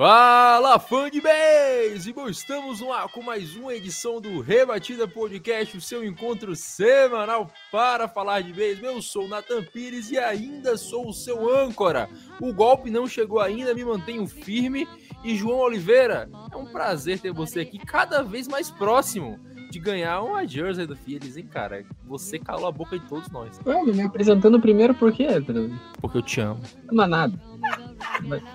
Fala, fã de beisebol! Estamos no ar com mais uma edição do Rebatida Podcast, o seu encontro semanal para falar de beisebol. Eu sou o Nathan Pires e ainda sou o seu âncora. O golpe não chegou ainda, me mantenho firme. E João Oliveira, é um prazer ter você aqui cada vez mais próximo de ganhar uma jersey do Phillies, hein, cara? Você calou a boca de todos nós. Ué, me apresentando primeiro por quê? Pedro? Porque eu te amo. Não é nada.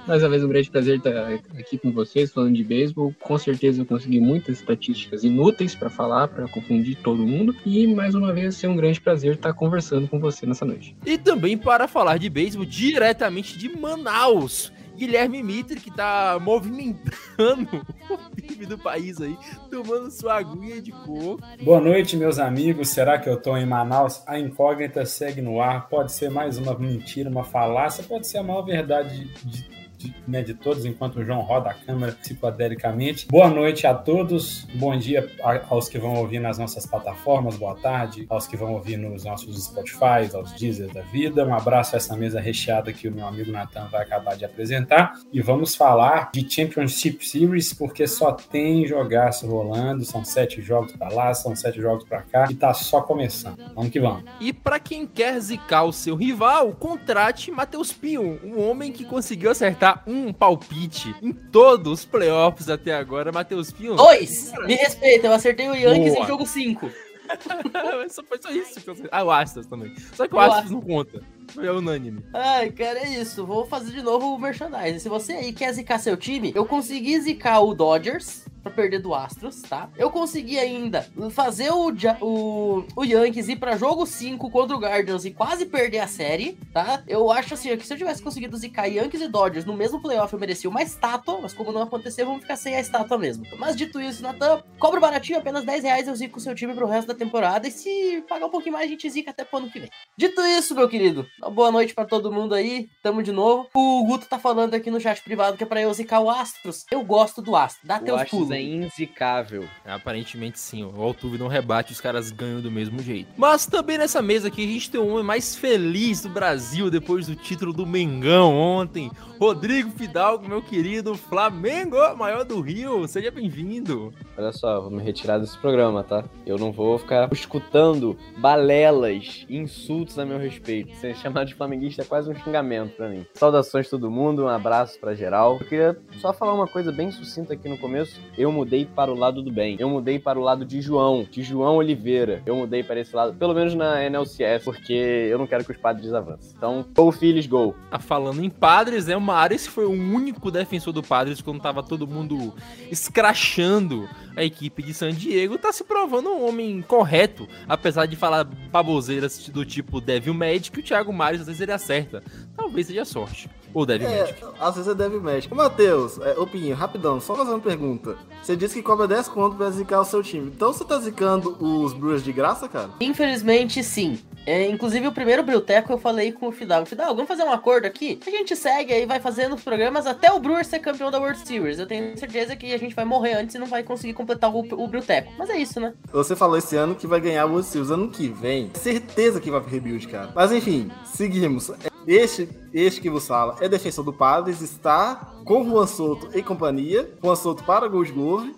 Mais uma vez, um grande prazer estar aqui com vocês, falando de beisebol. Com certeza eu consegui muitas estatísticas inúteis para falar, para confundir todo mundo. E mais uma vez, é um grande prazer estar conversando com você nessa noite. E também para falar de beisebol diretamente de Manaus. Guilherme Mitre, que tá movimentando o PIB do país aí, tomando sua aguinha de coco. Boa noite, meus amigos. Será que eu tô em Manaus? A incógnita segue no ar. Pode ser mais uma mentira, uma falácia, pode ser a maior verdade de, de, né, de todos, enquanto o João roda a câmera psicodelicamente. Boa noite a todos. Bom dia aos que vão ouvir nas nossas plataformas. Boa tarde aos que vão ouvir nos nossos Spotify, aos Deezer da vida. Um abraço a essa mesa recheada que o meu amigo Natan vai acabar de apresentar. E vamos falar de Championship Series, porque só tem jogaço rolando. São sete jogos para lá, são sete jogos para cá. E tá só começando. Vamos que vamos. E para quem quer zicar o seu rival, contrate Matheus Pinho, um homem que conseguiu acertar um palpite em todos os playoffs até agora. Matheus Pinho. Dois! Me respeita, eu acertei o Yankees Boa. em jogo 5. só foi só isso que eu acertei. Ah, o Astros também. Só que o O Astros Astros. não conta. Foi unânime. Ai, cara, é isso. Vou fazer de novo o merchandising. Se você aí quer zicar seu time, eu consegui zicar o Dodgers pra perder do Astros, tá? Eu consegui ainda fazer o, o, o Yankees ir pra jogo 5 contra o Guardians e quase perder a série, tá? Eu acho assim, que se eu tivesse conseguido zicar Yankees e Dodgers no mesmo playoff, eu merecia uma estátua, mas como não aconteceu, vamos ficar sem a estátua mesmo. Mas dito isso, Natan, cobra baratinho, apenas 10 reais eu zico o seu time pro resto da temporada e se pagar um pouquinho mais, a gente zica até pro ano que vem. Dito isso, meu querido, uma boa noite pra todo mundo aí. Tamo de novo. O Guto tá falando aqui no chat privado que é pra eu zicar o Astros. Eu gosto do Astros. Dá O teus Astros pulos. É inzicável. Aparentemente sim, o Altuve não rebate, os caras ganham do mesmo jeito. Mas também nessa mesa aqui a gente tem um homem mais feliz do Brasil depois do título do Mengão ontem. Rodrigo Fidalgo, meu querido Flamengo, maior do Rio, seja bem-vindo. Olha só, vou me retirar desse programa, tá? Eu não vou ficar escutando balelas e insultos a meu respeito. Ser chamado de flamenguista é quase um xingamento pra mim. Saudações todo mundo, um abraço pra geral. Eu queria só falar uma coisa bem sucinta aqui no começo. Eu mudei para o lado do bem. Eu mudei para o lado de João, de João Oliveira. Eu mudei para esse lado, pelo menos na NLCS, porque eu não quero que os padres avancem. Então, go Phillies, go! Tá falando em Padres, né? O Mares foi o único defensor do Padres quando tava todo mundo escrachando a equipe de San Diego. Tá se provando um homem correto, apesar de falar baboseiras do tipo Devil Magic, o Thiago Mares às vezes ele acerta. Talvez seja sorte. Ou Devil Magic. É, às vezes é Devil Magic. Ô, Matheus, é, ô Pinho, rapidão, só fazer uma pergunta. Você disse que cobra 10 conto pra zicar o seu time. Então você tá zicando os Brewers de graça, cara? Infelizmente, sim. É, inclusive, o primeiro Brilteco eu falei com o Fidalgo. Fidalgo, vamos fazer um acordo aqui? A gente segue aí, vai fazendo os programas até o Brewer ser campeão da World Series. Eu tenho certeza que a gente vai morrer antes e não vai conseguir completar o, o Brilteco. Mas é isso, né? Você falou esse ano que vai ganhar o World Series ano que vem. Certeza que vai pro rebuild, cara. Mas enfim, seguimos. Este, este que vos fala é defensor do Padres, está com Juan Soto e companhia. Juan Soto para Gold Glove,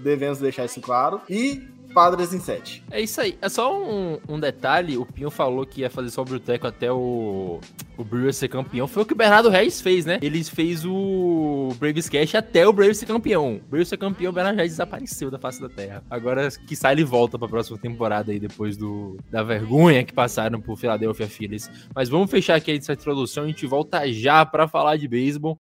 devemos deixar isso claro. E Padres em 7. É isso aí. É só um, um detalhe: o Pinho falou que ia fazer só o Bruteco até o, o Brewers ser campeão. Foi o que o Bernardo Reis fez, né? Ele fez o Braves Cash até o Braves ser campeão. O Braves ser campeão, o Bernardo Reis desapareceu da face da terra. Agora, que sai ele volta pra próxima temporada aí, depois do, da vergonha que passaram por Philadelphia Phillies. Mas vamos fechar aqui essa introdução. A gente volta já pra falar de beisebol.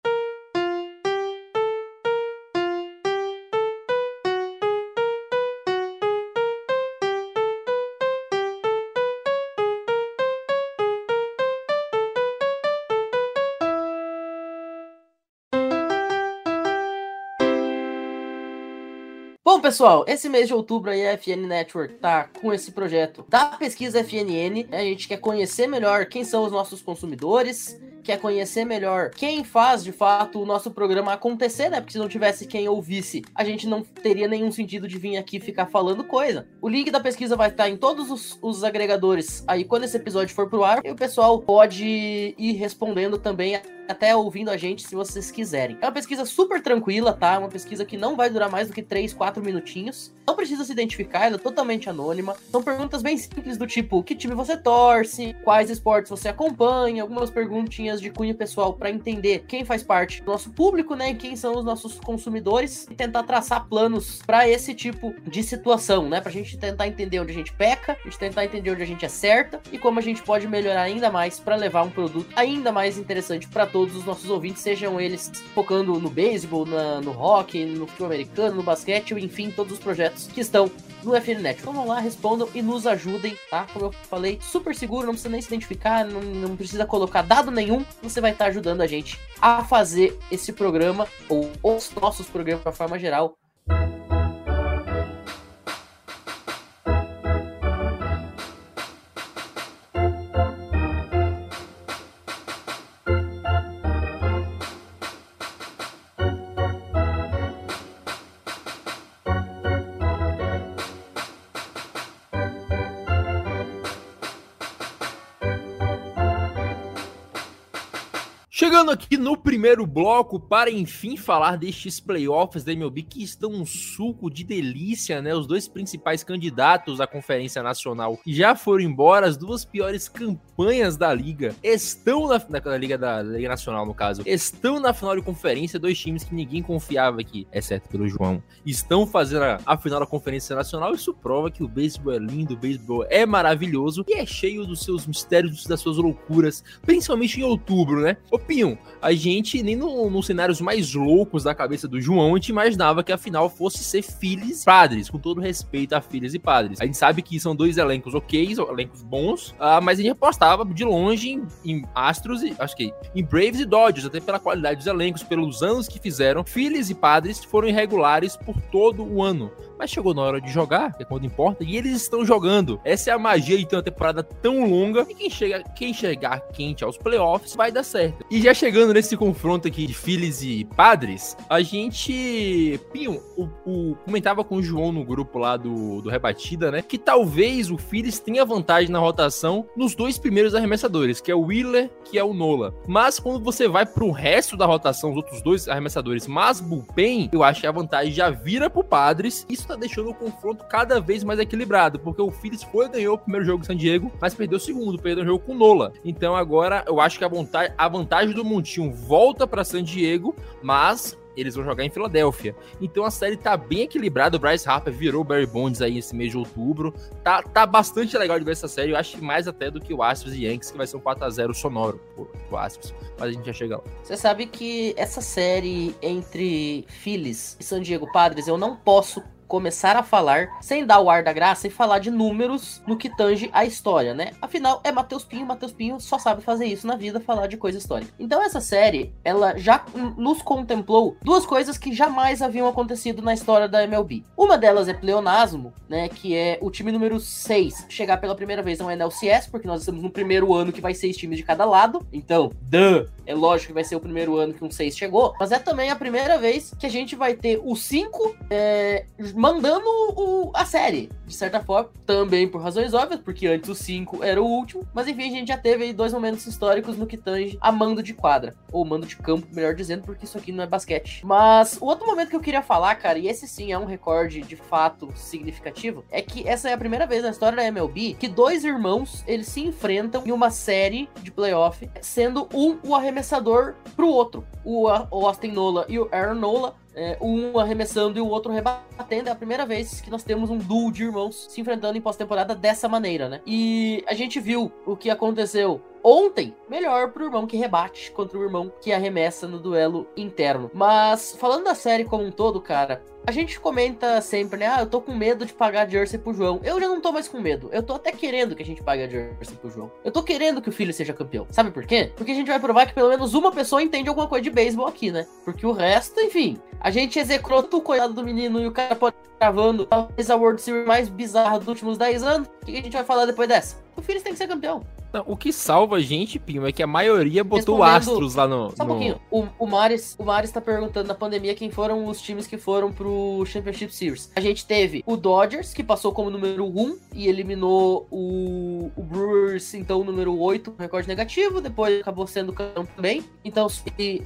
Pessoal, esse mês de outubro aí a FN Network tá com esse projeto da pesquisa FNN. A gente quer conhecer melhor quem são os nossos consumidores, quer conhecer melhor quem faz de fato o nosso programa acontecer, né? Porque se não tivesse quem ouvisse, a gente não teria nenhum sentido de vir aqui ficar falando coisa. O link da pesquisa vai estar em todos os, os agregadores aí quando esse episódio for pro ar. E o pessoal pode ir respondendo também até ouvindo a gente se vocês quiserem. É uma pesquisa super tranquila, tá? Uma pesquisa que não vai durar mais do que 3, 4 minutinhos. Não precisa se identificar, ela é totalmente anônima. São perguntas bem simples do tipo: que time você torce, quais esportes você acompanha, algumas perguntinhas de cunho pessoal para entender quem faz parte do nosso público, né? E quem são os nossos consumidores e tentar traçar planos para esse tipo de situação, né? Pra gente tentar entender onde a gente peca, a gente tentar entender onde a gente acerta e como a gente pode melhorar ainda mais para levar um produto ainda mais interessante para todos os nossos ouvintes, sejam eles focando no beisebol, no rock, no futebol americano, no basquete, ou enfim, todos os projetos que estão no FN Net. Então vão lá, respondam e nos ajudem, tá? Como eu falei, super seguro, não precisa nem se identificar, não, não precisa colocar dado nenhum, você vai estar ajudando a gente a fazer esse programa, ou os nossos programas de forma geral, Chegando aqui no primeiro bloco para enfim falar destes playoffs da MLB que estão um suco de delícia, né? Os dois principais candidatos à Conferência Nacional já foram embora, as duas piores campanhas da liga estão na, na liga da Liga Nacional, no caso, estão na final de conferência, dois times que ninguém confiava aqui, exceto pelo João, estão fazendo a, a final da Conferência Nacional. Isso prova que o beisebol é lindo, o beisebol é maravilhoso e é cheio dos seus mistérios, das suas loucuras, principalmente em outubro, né? A gente, nem no, nos cenários mais loucos da cabeça do João, a gente imaginava que a final fosse ser filhos e padres, com todo respeito a filhos e padres. A gente sabe que são dois elencos ok, elencos bons, uh, mas a gente apostava de longe em, em, Astros e, acho que em Braves e Dodgers, até pela qualidade dos elencos, pelos anos que fizeram. Filhos e padres foram irregulares por todo o ano. Mas chegou na hora de jogar, que é quando importa, e eles estão jogando. Essa é a magia de ter uma temporada tão longa. E quem, chega, quem chegar quente aos playoffs vai dar certo. E já chegando nesse confronto aqui de Phillies e Padres, a gente. Pinho, o, o, comentava com o João no grupo lá do, do Rebatida, né? Que talvez o Phillies tenha vantagem na rotação nos dois primeiros arremessadores, que é o Wheeler, que é o Nola. Mas quando você vai pro resto da rotação, os outros dois arremessadores, mas Bullpen, eu acho que a vantagem já vira pro Padres. Isso tá deixando o confronto cada vez mais equilibrado, porque o Phillies foi ganhou o primeiro jogo em San Diego, mas perdeu o segundo, perdeu o jogo com Nola. Então agora eu acho que a vantagem, a vantagem do Montinho volta para San Diego, mas eles vão jogar em Filadélfia. Então a série tá bem equilibrada. O Bryce Harper virou Barry Bonds aí esse mês de outubro. Tá, tá bastante legal de ver essa série. Eu acho mais até do que o Astros e Yankees, que vai ser um 4x0 sonoro pro Astros. Mas a gente já chega lá. Você sabe que essa série entre Phillies e San Diego Padres, eu não posso começar a falar sem dar o ar da graça e falar de números no que tange a história, né? Afinal, é Matheus Pinho, Matheus Pinho só sabe fazer isso na vida, falar de coisa histórica. Então essa série, ela já nos contemplou duas coisas que jamais haviam acontecido na história da MLB. Uma delas é pleonasmo, né, que é o time número 6 chegar pela primeira vez no NLCS, porque nós estamos no primeiro ano que vai seis times de cada lado. Então, duh, é lógico que vai ser o primeiro ano que um 6 chegou, mas é também a primeira vez que a gente vai ter o 5 é, mandando o, a série. De certa forma, também por razões óbvias, porque antes o 5 era o último. Mas enfim, a gente já teve aí dois momentos históricos no que tange a mando de quadra. Ou mando de campo, melhor dizendo, porque isso aqui não é basquete. Mas o outro momento que eu queria falar, cara, e esse sim é um recorde de fato significativo, é que essa é a primeira vez na história da MLB que dois irmãos eles se enfrentam em uma série de playoff, sendo um o arremessador pro outro. O, Austin Nola e o Aaron Nola é, um arremessando e o outro rebatendo. É a primeira vez que nós temos um duo de irmãos se enfrentando em pós-temporada dessa maneira, né? E a gente viu o que aconteceu ontem, melhor pro irmão que rebate contra o irmão que arremessa no duelo interno. Mas falando da série como um todo, cara, A gente comenta sempre, né? Ah, eu tô com medo de pagar jersey pro João. Eu já não tô mais com medo. Eu tô até querendo que a gente pague a jersey pro João. Eu tô querendo que o filho seja campeão. Sabe por quê? Porque a gente vai provar que pelo menos uma pessoa entende alguma coisa de beisebol aqui, né? Porque o resto, enfim. A gente execrou o coitado do menino e o cara pode gravando talvez a World Series mais bizarra dos últimos 10 anos. O que a gente vai falar depois dessa? O Phillies tem que ser campeão. Não, o que salva a gente, Pinho, é que a maioria botou Astros lá no. Só um no- pouquinho. O, o Maris, o Maris tá perguntando na pandemia quem foram os times que foram pro Championship Series. A gente teve o Dodgers, que passou como número 1 e eliminou o, o Brewers, então, número 8, com recorde negativo. Depois acabou sendo campeão também. Então,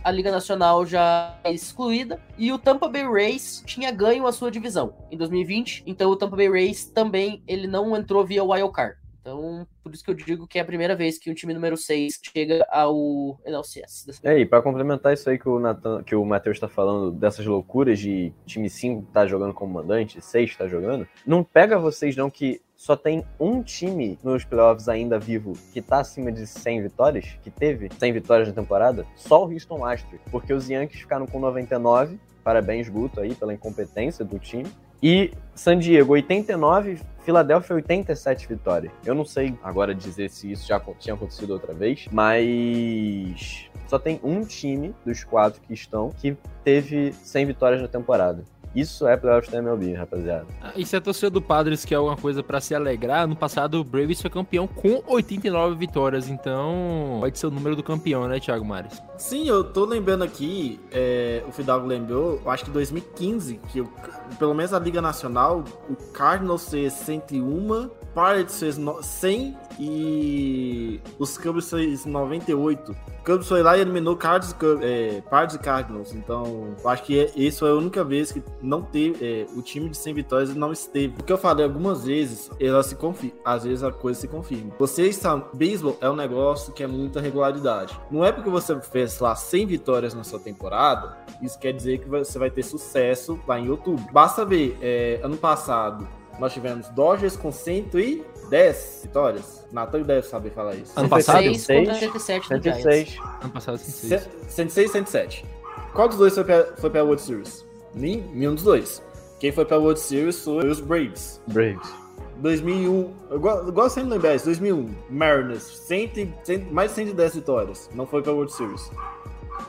a Liga Nacional já é excluída. E o Tampa Bay Rays tinha ganho a sua divisão em 2020. Então, o Tampa Bay Rays também ele não entrou via wild card. Então, por isso que eu digo que é a primeira vez que o time número 6 chega ao NLCS. E aí, pra complementar isso aí que o, Nathan, que o Matheus tá falando, dessas loucuras de time 5 tá jogando como mandante, 6 tá jogando, não pega vocês não que só tem um time nos playoffs ainda vivo que tá acima de 100 vitórias, que teve 100 vitórias na temporada, só o Houston Astros, porque os Yankees ficaram com 99, parabéns Guto aí pela incompetência do time, e San Diego 89, Filadélfia 87 vitórias. Eu não sei agora dizer se isso já tinha acontecido outra vez, mas só tem um time dos quatro que estão que teve 100 vitórias na temporada. Isso é playoffs da MLB, rapaziada. Ah, E se a torcida do Padres quer alguma coisa pra se alegrar, no passado o Braves foi campeão com 89 vitórias, então pode ser o número do campeão, né, Thiago Mares? Sim, eu tô lembrando aqui, é, o Fidalgo lembrou, eu acho que 2015, que o- pelo menos a Liga Nacional, o Cardinals fez 101, Pirates fez no- 100 e os Cubs fez 98. O Cubs foi lá e eliminou Cards, é, Pirates e Cardinals, então acho que é- isso foi a única vez que não teve, é, o time de 100 vitórias não esteve. O que eu falei algumas vezes, ela se confirma, às vezes a coisa se confirma. Você está, beisebol é um negócio que é muita regularidade. Não é porque você fez lá 100 vitórias na sua temporada, isso quer dizer que você vai ter sucesso lá em outubro. Basta ver, é, ano passado nós tivemos Dodgers com 110 vitórias. Natan deve saber falar isso. Ano passado? 6 contra 87 do Giants. 106. Ano passado, 106. 106 107. Qual dos dois foi pra, foi pra World Series? Nem- Nenhum dos dois. Quem foi pra World Series foi os Braves. Braves. 2001, eu go- eu gosto sempre de lembrar isso, 2001, Mariners, 100, e- 100, mais de 110 vitórias, não foi pra World Series.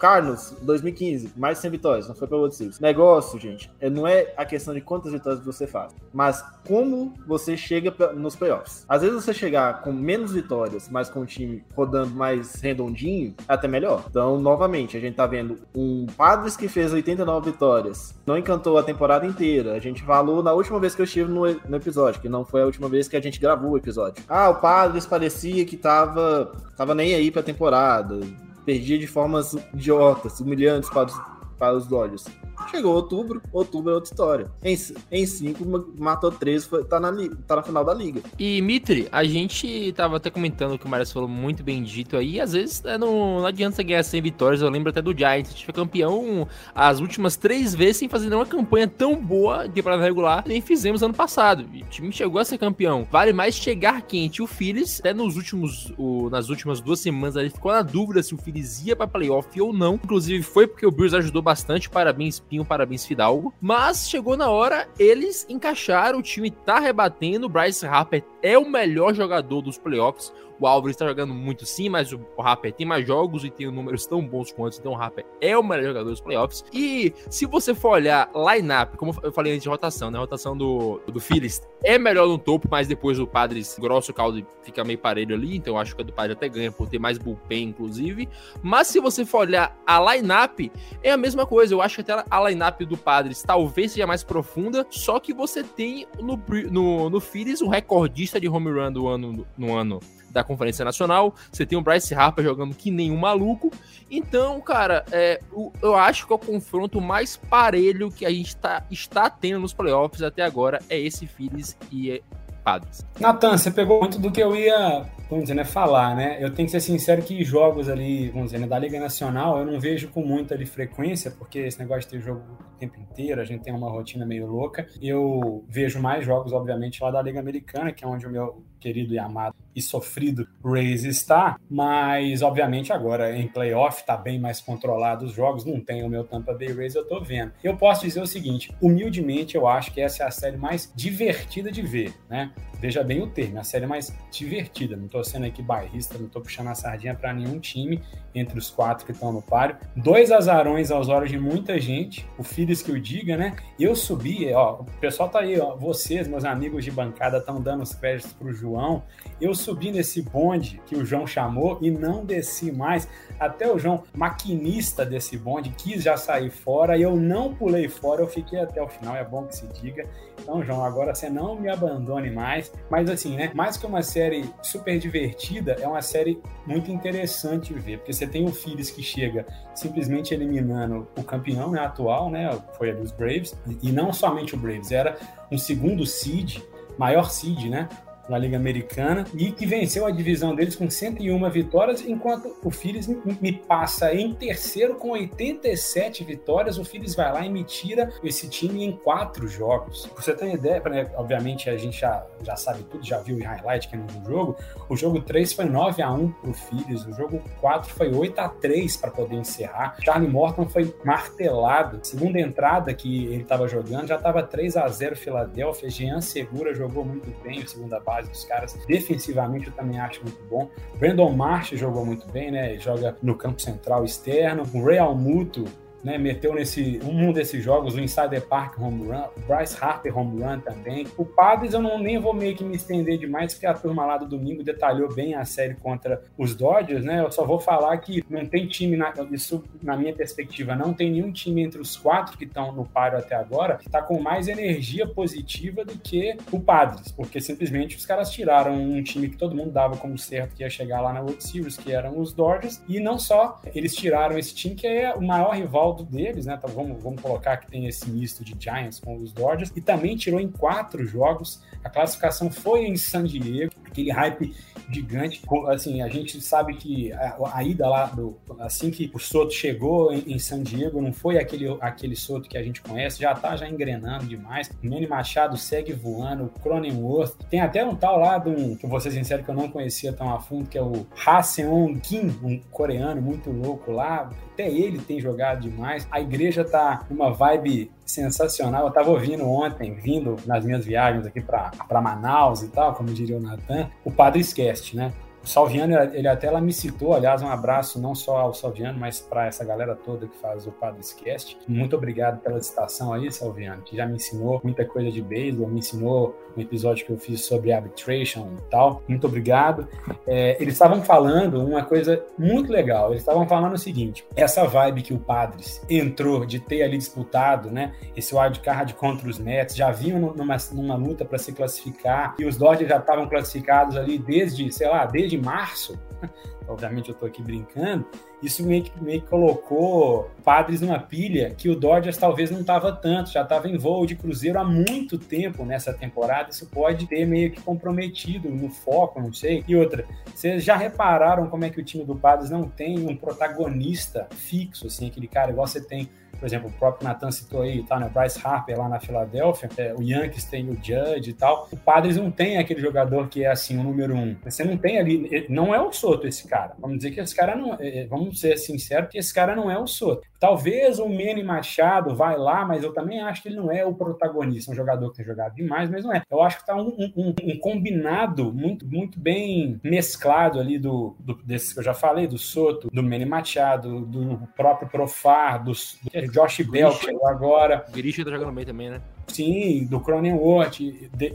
Cardinals, 2015, mais de 100 vitórias, não foi pra World Series. Negócio, gente, é- não é a questão de quantas vitórias você faz, mas como você chega nos playoffs. Às vezes você chegar com menos vitórias, mas com o time rodando mais redondinho, é até melhor. Então, novamente, a gente tá vendo um Padres que fez 89 vitórias, não encantou a temporada inteira. A gente falou na última vez que eu estive no, no episódio, que não foi a última vez que a gente gravou o episódio. Ah, o Padres parecia que tava, tava nem aí pra temporada, perdia de formas idiotas, humilhantes para os, para os Dodgers. Chegou outubro, outubro é outra história. Em, em cinco, ma- matou três, foi, tá, na, tá na final da liga. E Mitri, a gente tava até comentando que o Marius falou muito bem dito aí, às vezes né, não, não adianta você ganhar 100 vitórias, eu lembro até do Giants, a gente foi campeão as últimas três vezes sem fazer nenhuma campanha tão boa de temporada regular, nem fizemos ano passado, e o time chegou a ser campeão. Vale mais chegar quente, o Phillies, até nos últimos, o- nas últimas duas semanas, ele ficou na dúvida se o Phillies ia pra playoff ou não, inclusive foi porque o Brewers ajudou bastante, parabéns Pinho, parabéns Fidalgo, mas chegou na hora, eles encaixaram, o time tá rebatendo, Bryce Harper é o melhor jogador dos playoffs. O Álvares tá jogando muito sim, mas o Harper tem mais jogos e tem números tão bons quanto, então o Harper é o melhor jogador dos playoffs. E se você for olhar line-up, como eu falei antes de rotação, né? A rotação do, do Phillies é melhor no topo, mas depois o Padres grosso caldo fica meio parelho ali, então eu acho que a do Padres até ganha por ter mais bullpen, inclusive. Mas se você for olhar a line-up, é a mesma coisa. Eu acho que até a line-up do Padres talvez seja mais profunda, só que você tem no, no, no Phillies o recordista de home run do ano, no ano da Conferência Nacional. Você tem o Bryce Harper jogando que nem um maluco. Então, cara, é, o- eu acho que é o confronto mais parelho que a gente tá, está tendo nos playoffs até agora é esse Phillies e é Padres. Natan, você pegou muito do que eu ia vamos dizer, né, falar, né? Eu tenho que ser sincero que jogos ali, vamos dizer, né, da Liga Nacional, eu não vejo com muita ali, frequência, porque esse negócio de ter jogo o tempo inteiro, a gente tem uma rotina meio louca. Eu vejo mais jogos, obviamente, lá da Liga Americana, que é onde o meu querido e amado e sofrido Rays está, mas obviamente agora em playoff tá bem mais controlado os jogos, não tem o meu Tampa Bay Rays, eu tô vendo. Eu posso dizer o seguinte, humildemente eu acho que essa é a série mais divertida de ver, né? Veja bem o termo, a série mais divertida. Não tô sendo aqui bairrista, não tô puxando a sardinha para nenhum time entre os quatro que estão no páreo. Dois azarões aos olhos de muita gente, o Phillies que o diga, né? Eu subi, ó, o pessoal tá aí, ó, vocês, meus amigos de bancada, estão dando os créditos pro João. Eu subi nesse bonde que o João chamou e não desci mais. Até o João, maquinista desse bonde, quis já sair fora e eu não pulei fora, eu fiquei até o final, é bom que se diga. Então, João, agora você não me abandone mais. Mas assim, né? Mais que uma série super divertida, é uma série muito interessante ver, porque você tem o Phillies que chega simplesmente eliminando o campeão né, atual, né? Foi ali os Braves, e não somente o Braves, era um segundo seed, maior seed, né? Na Liga Americana e que venceu a divisão deles com 101 vitórias, enquanto o Phillies me passa em terceiro com 87 vitórias. O Phillies vai lá e me tira esse time em quatro jogos. Você ter uma ideia, né, obviamente a gente já, já sabe tudo, já viu em highlight que é no jogo. O jogo 3 foi 9 a 1 pro Phillies, o jogo 4 foi 8 a 3 para poder encerrar. Charlie Morton foi martelado. Segunda entrada que ele estava jogando, já estava 3 a 0 Filadélfia. Jean Segura jogou muito bem, segunda base dos caras. Defensivamente eu também acho muito bom. Brandon Marsh jogou muito bem, né? Joga no campo central externo. O Real Muto né, meteu nesse um desses jogos o Insider Park home run, o Bryce Harper home run também. O Padres eu não nem vou meio que me estender demais, porque a turma lá do domingo detalhou bem a série contra os Dodgers, né? Eu só vou falar que não tem time, na, isso na minha perspectiva, não tem nenhum time entre os quatro que estão no páreo até agora que está com mais energia positiva do que o Padres, porque simplesmente os caras tiraram um time que todo mundo dava como certo que ia chegar lá na World Series, que eram os Dodgers, e não só, eles tiraram esse time que é o maior rival saldo deles, né? Então vamos, vamos colocar que tem esse misto de Giants com os Dodgers, e também tirou em quatro jogos. A classificação foi em San Diego, aquele hype gigante. Assim, a gente sabe que a, a ida lá, do, assim que o Soto chegou em, em, San Diego, não foi aquele, aquele Soto que a gente conhece, já tá já engrenando demais. O Manny Machado segue voando, o Cronenworth. Tem até um tal lá, um, que eu vou ser sincero que eu não conhecia tão a fundo, que é o Ha Kim, um coreano muito louco lá. Até ele tem jogado demais. A igreja tá numa vibe sensacional. Eu tava ouvindo ontem, vindo nas minhas viagens aqui para Manaus e tal, como diria o Natan, o Padre Esquece, né? O Salviano, ele até ela me citou, aliás, um abraço não só ao Salviano, mas para essa galera toda que faz o Padrescast. Muito obrigado pela citação aí, Salviano, que já me ensinou muita coisa de beisebol, me ensinou um episódio que eu fiz sobre arbitration e tal. Muito obrigado. É, eles estavam falando uma coisa muito legal. Eles estavam falando o seguinte: essa vibe que o Padres entrou de ter ali disputado, né? Esse wildcard contra os Mets, já vinham numa, numa luta para se classificar e os Dodgers já estavam classificados ali desde, sei lá, desde de março, obviamente eu estou aqui brincando, isso meio que, meio que colocou padres numa pilha que o Dodgers talvez não estava tanto, já estava em voo de cruzeiro há muito tempo nessa temporada, isso pode ter meio que comprometido no foco, não sei. E outra, vocês já repararam como é que o time do Padres não tem um protagonista fixo, assim, aquele cara igual você tem por exemplo, o próprio Nathan citou aí, tá, né? Bryce Harper lá na Filadélfia, é, o Yankees tem o Judge e tal. O Padres não tem aquele jogador que é assim, o número um. Você não tem ali, não é o Soto esse cara. Vamos dizer que esse cara não, é, é, vamos ser sinceros, que esse cara não é o Soto. Talvez o Manny Machado vai lá, mas eu também acho que ele não é o protagonista, um jogador que tem jogado demais, mas não é. Eu acho que tá um, um, um combinado muito, muito bem mesclado ali do, do desses que eu já falei, do Soto, do Manny Machado, do próprio Profar, do, do Josh Bell, que chegou agora. O Grisha tá jogando bem também, né? Sim, do Cronenworth,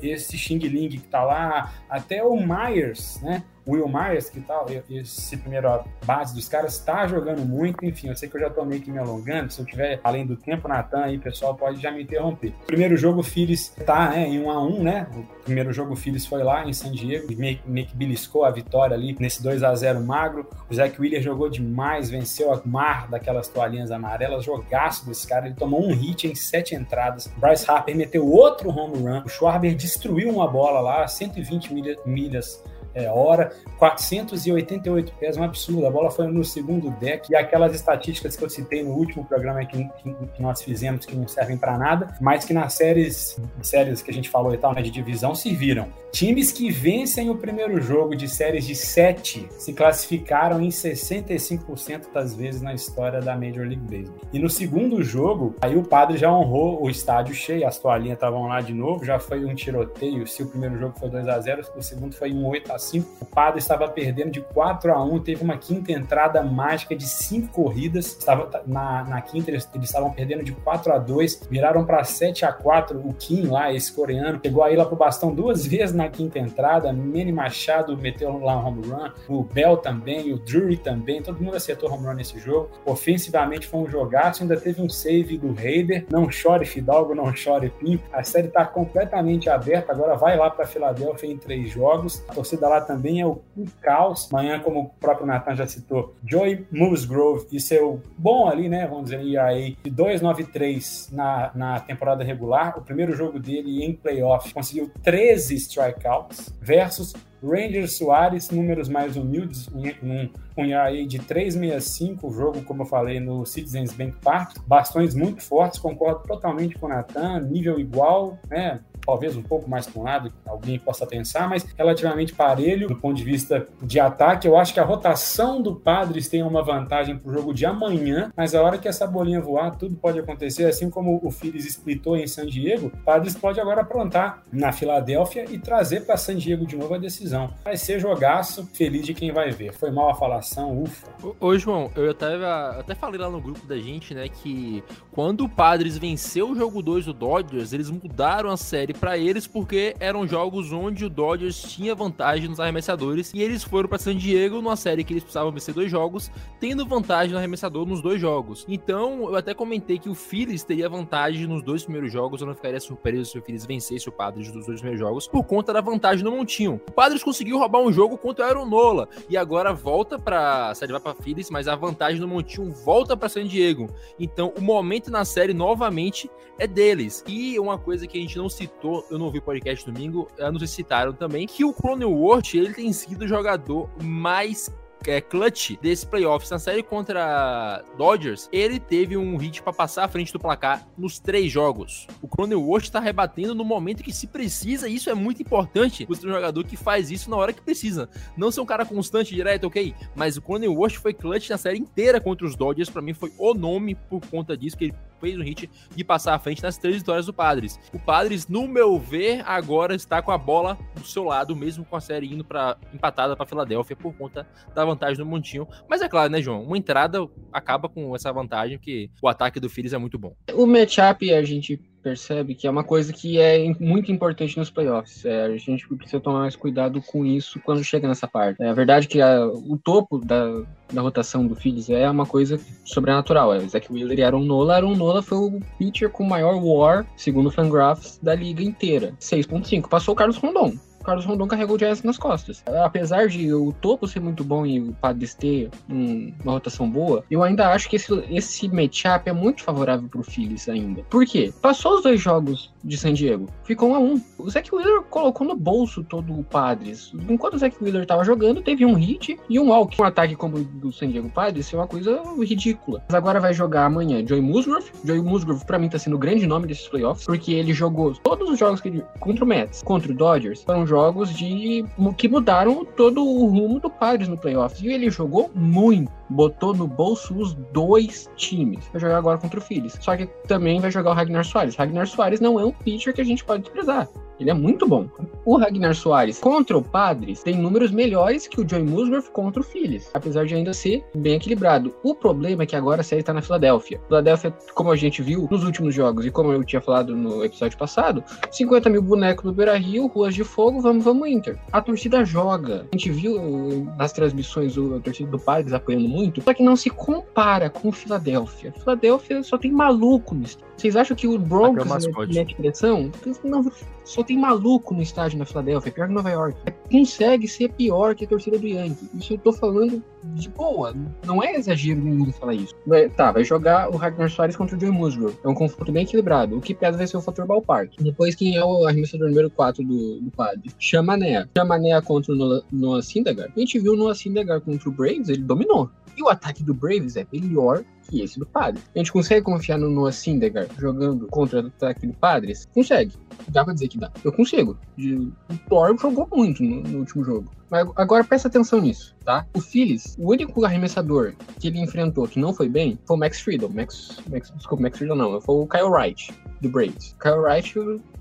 esse Xing Ling que tá lá, até o Myers, né? Will Myers, que tal, esse primeiro base dos caras, está jogando muito. Enfim, eu sei que eu já tô meio que me alongando. Se eu tiver além do tempo, Natan, aí, pessoal, pode já me interromper. primeiro jogo, o Phillies tá né, em 1 a 1 né? O primeiro jogo, o Phillies foi lá em San Diego, meio, meio que beliscou a vitória ali nesse 2 a 0 magro. O Zach Wheeler jogou demais, venceu a mar daquelas toalhinhas amarelas, jogaço desse cara. Ele tomou um hit em sete entradas. Bryce Harper meteu outro home run. O Schwarber destruiu uma bola lá, 120 milhas, milhas é, hora, 488 pés, um absurdo. A bola foi no segundo deck e aquelas estatísticas que eu citei no último programa que, que, que nós fizemos que não servem para nada, mas que nas séries, séries que a gente falou e tal, né, de divisão, serviram. Times que vencem o primeiro jogo de séries de 7 se classificaram em 65% das vezes na história da Major League Baseball. E no segundo jogo, aí o padre já honrou o estádio cheio, as toalhinhas estavam lá de novo, já foi um tiroteio. Se o primeiro jogo foi 2 a 0 o segundo foi um 8 a 5 O padre estava perdendo de 4 a 1 teve uma quinta entrada mágica de 5 corridas. Estava na, na quinta, eles, eles estavam perdendo de 4 a 2 viraram para 7 a 4 O Kim lá, esse coreano, pegou a Ilha pro bastão duas vezes na quinta entrada. Manny Machado meteu lá um home run, o Bell também, o Drury também, todo mundo acertou home run nesse jogo. Ofensivamente foi um jogaço, ainda teve um save do Raider. Não chore Fidalgo, não chore Pim. A série está completamente aberta, agora vai lá para Filadélfia em três jogos. A torcida lá também é o caos. Amanhã, como o próprio Nathan já citou, Joey Musgrove e seu bom ali, né, vamos dizer, ERA de 2,93 na, na temporada regular. O primeiro jogo dele em playoff conseguiu 13 strikeouts versus Ranger Soares, números mais humildes, um, um ERA de 3,65, jogo, como eu falei, no Citizens Bank Park. Bastões muito fortes, concordo totalmente com o Natan, nível igual, né? Talvez um pouco mais para um lado, alguém possa pensar, mas relativamente parelho do ponto de vista de ataque. Eu acho que a rotação do Padres tem uma vantagem para o jogo de amanhã, mas a hora que essa bolinha voar, tudo pode acontecer. Assim como o Phillies splitou em San Diego, o Padres pode agora aprontar na Filadélfia e trazer para San Diego de novo a decisão. Vai ser jogaço, feliz de quem vai ver. Foi mal a falação, ufa. Ô João, eu até, até falei lá no grupo da gente, né, que quando o Padres venceu o jogo 2 do Dodgers, eles mudaram a série para eles porque eram jogos onde o Dodgers tinha vantagem nos arremessadores e eles foram para San Diego numa série que eles precisavam vencer dois jogos, tendo vantagem no arremessador nos dois jogos. Então, eu até comentei que o Phillies teria vantagem nos dois primeiros jogos, eu não ficaria surpreso se o Phillies vencesse o Padres dos dois primeiros jogos por conta da vantagem no montinho. O Padres conseguiu roubar um jogo contra o Aaron Nola e agora volta para série vai para Phillies, mas a vantagem no montinho volta para San Diego. Então, o momento na série novamente é deles. E uma coisa que a gente não citou eu não ouvi podcast domingo, se citaram também, que o Cronenworth, ele tem sido o jogador mais é, clutch desse playoffs na série contra Dodgers, ele teve um hit para passar à frente do placar nos três jogos. O Cronenworth tá rebatendo no momento que se precisa, isso é muito importante. Você ter um jogador que faz isso na hora que precisa. Não ser um cara constante, direto, ok? Mas o Cronenworth foi clutch na série inteira contra os Dodgers. Para mim foi o nome por conta disso que ele fez um hit de passar à frente nas três vitórias do Padres. O Padres, no meu ver, agora está com a bola do seu lado, mesmo com a série indo para empatada para Filadélfia por conta da vantagem do Montinho. Mas é claro, né, João? Uma entrada acaba com essa vantagem que o ataque do Phillies é muito bom. O matchup a gente percebe que é uma coisa que é muito importante nos playoffs. É, a gente precisa tomar mais cuidado com isso quando chega nessa parte. É a verdade que a, o topo da, da rotação do Phillies é uma coisa sobrenatural. É Zach Wheeler e Aaron Nola. Aaron Nola foi o pitcher com maior WAR, segundo o Fangraphs, da liga inteira. 6.5. Passou o Carlos Rondon. Carlos Rondon carregou o Giants nas costas. Apesar de o topo ser muito bom e o Padres ter um, uma rotação boa, eu ainda acho que esse, esse matchup é muito favorável pro Phillies ainda. Por quê? Passou os dois jogos de San Diego, ficou um a um. O Zach Wheeler colocou no bolso todo o Padres. Enquanto o Zach Wheeler tava jogando, teve um hit e um walk. Um ataque como o do San Diego Padres é uma coisa ridícula. Mas agora vai jogar amanhã Joey Musgrove. Joey Musgrove, pra mim, tá sendo o grande nome desses playoffs, porque ele jogou todos os jogos que ele, contra o Mets, contra o Dodgers, foram jogos de que mudaram todo o rumo do Padres no playoffs. E ele jogou muito. Botou no bolso os dois times. Vai jogar agora contra o Phillies. Só que também vai jogar o Ragnar Soares. Ragnar Soares não é um pitcher que a gente pode desprezar. Ele é muito bom. O Ragnar Soares contra o Padres tem números melhores que o Joey Musgrove contra o Phillies, apesar de ainda ser bem equilibrado. O problema é que agora a série está na Filadélfia. Filadélfia, como a gente viu nos últimos jogos e como eu tinha falado no episódio passado, 50 mil bonecos no Beira Rio, ruas de fogo, vamos, vamos Inter. A torcida joga. A gente viu uh, nas transmissões a torcida do Padres apoiando muito, só que não se compara com o Filadélfia. Filadélfia só tem maluco no Vocês acham que o Broncos mascote. mete pressão? Não, só tem maluco no estádio na Filadélfia, é pior que Nova York. Consegue ser pior que a torcida do Yankee. Isso eu tô falando de boa. Não é exagero nenhum falar isso. Vai- tá, vai jogar o Ragnar Soares contra o Joe Musgrove. É um confronto bem equilibrado. O que pesa vai ser o fator ballpark. Depois, quem é o arremessador número 4 do, do Padre? Chamané. Chamané contra o Noah- Noah Syndergaard. A gente viu o Noah Syndergaard contra o Braves, ele dominou. E o ataque do Braves é melhor que esse do Padres. A gente consegue confiar no Noah Syndergaard jogando contra o ataque do Padres? Consegue. Dá pra dizer que dá. Eu consigo. O Thor jogou muito no, no último jogo. Mas agora presta atenção nisso, tá? O Phillies, o único arremessador que ele enfrentou que não foi bem foi o Max Friedel. Max, Max, desculpa, Max Friedel não. Foi o Kyle Wright, do Braves. Kyle Wright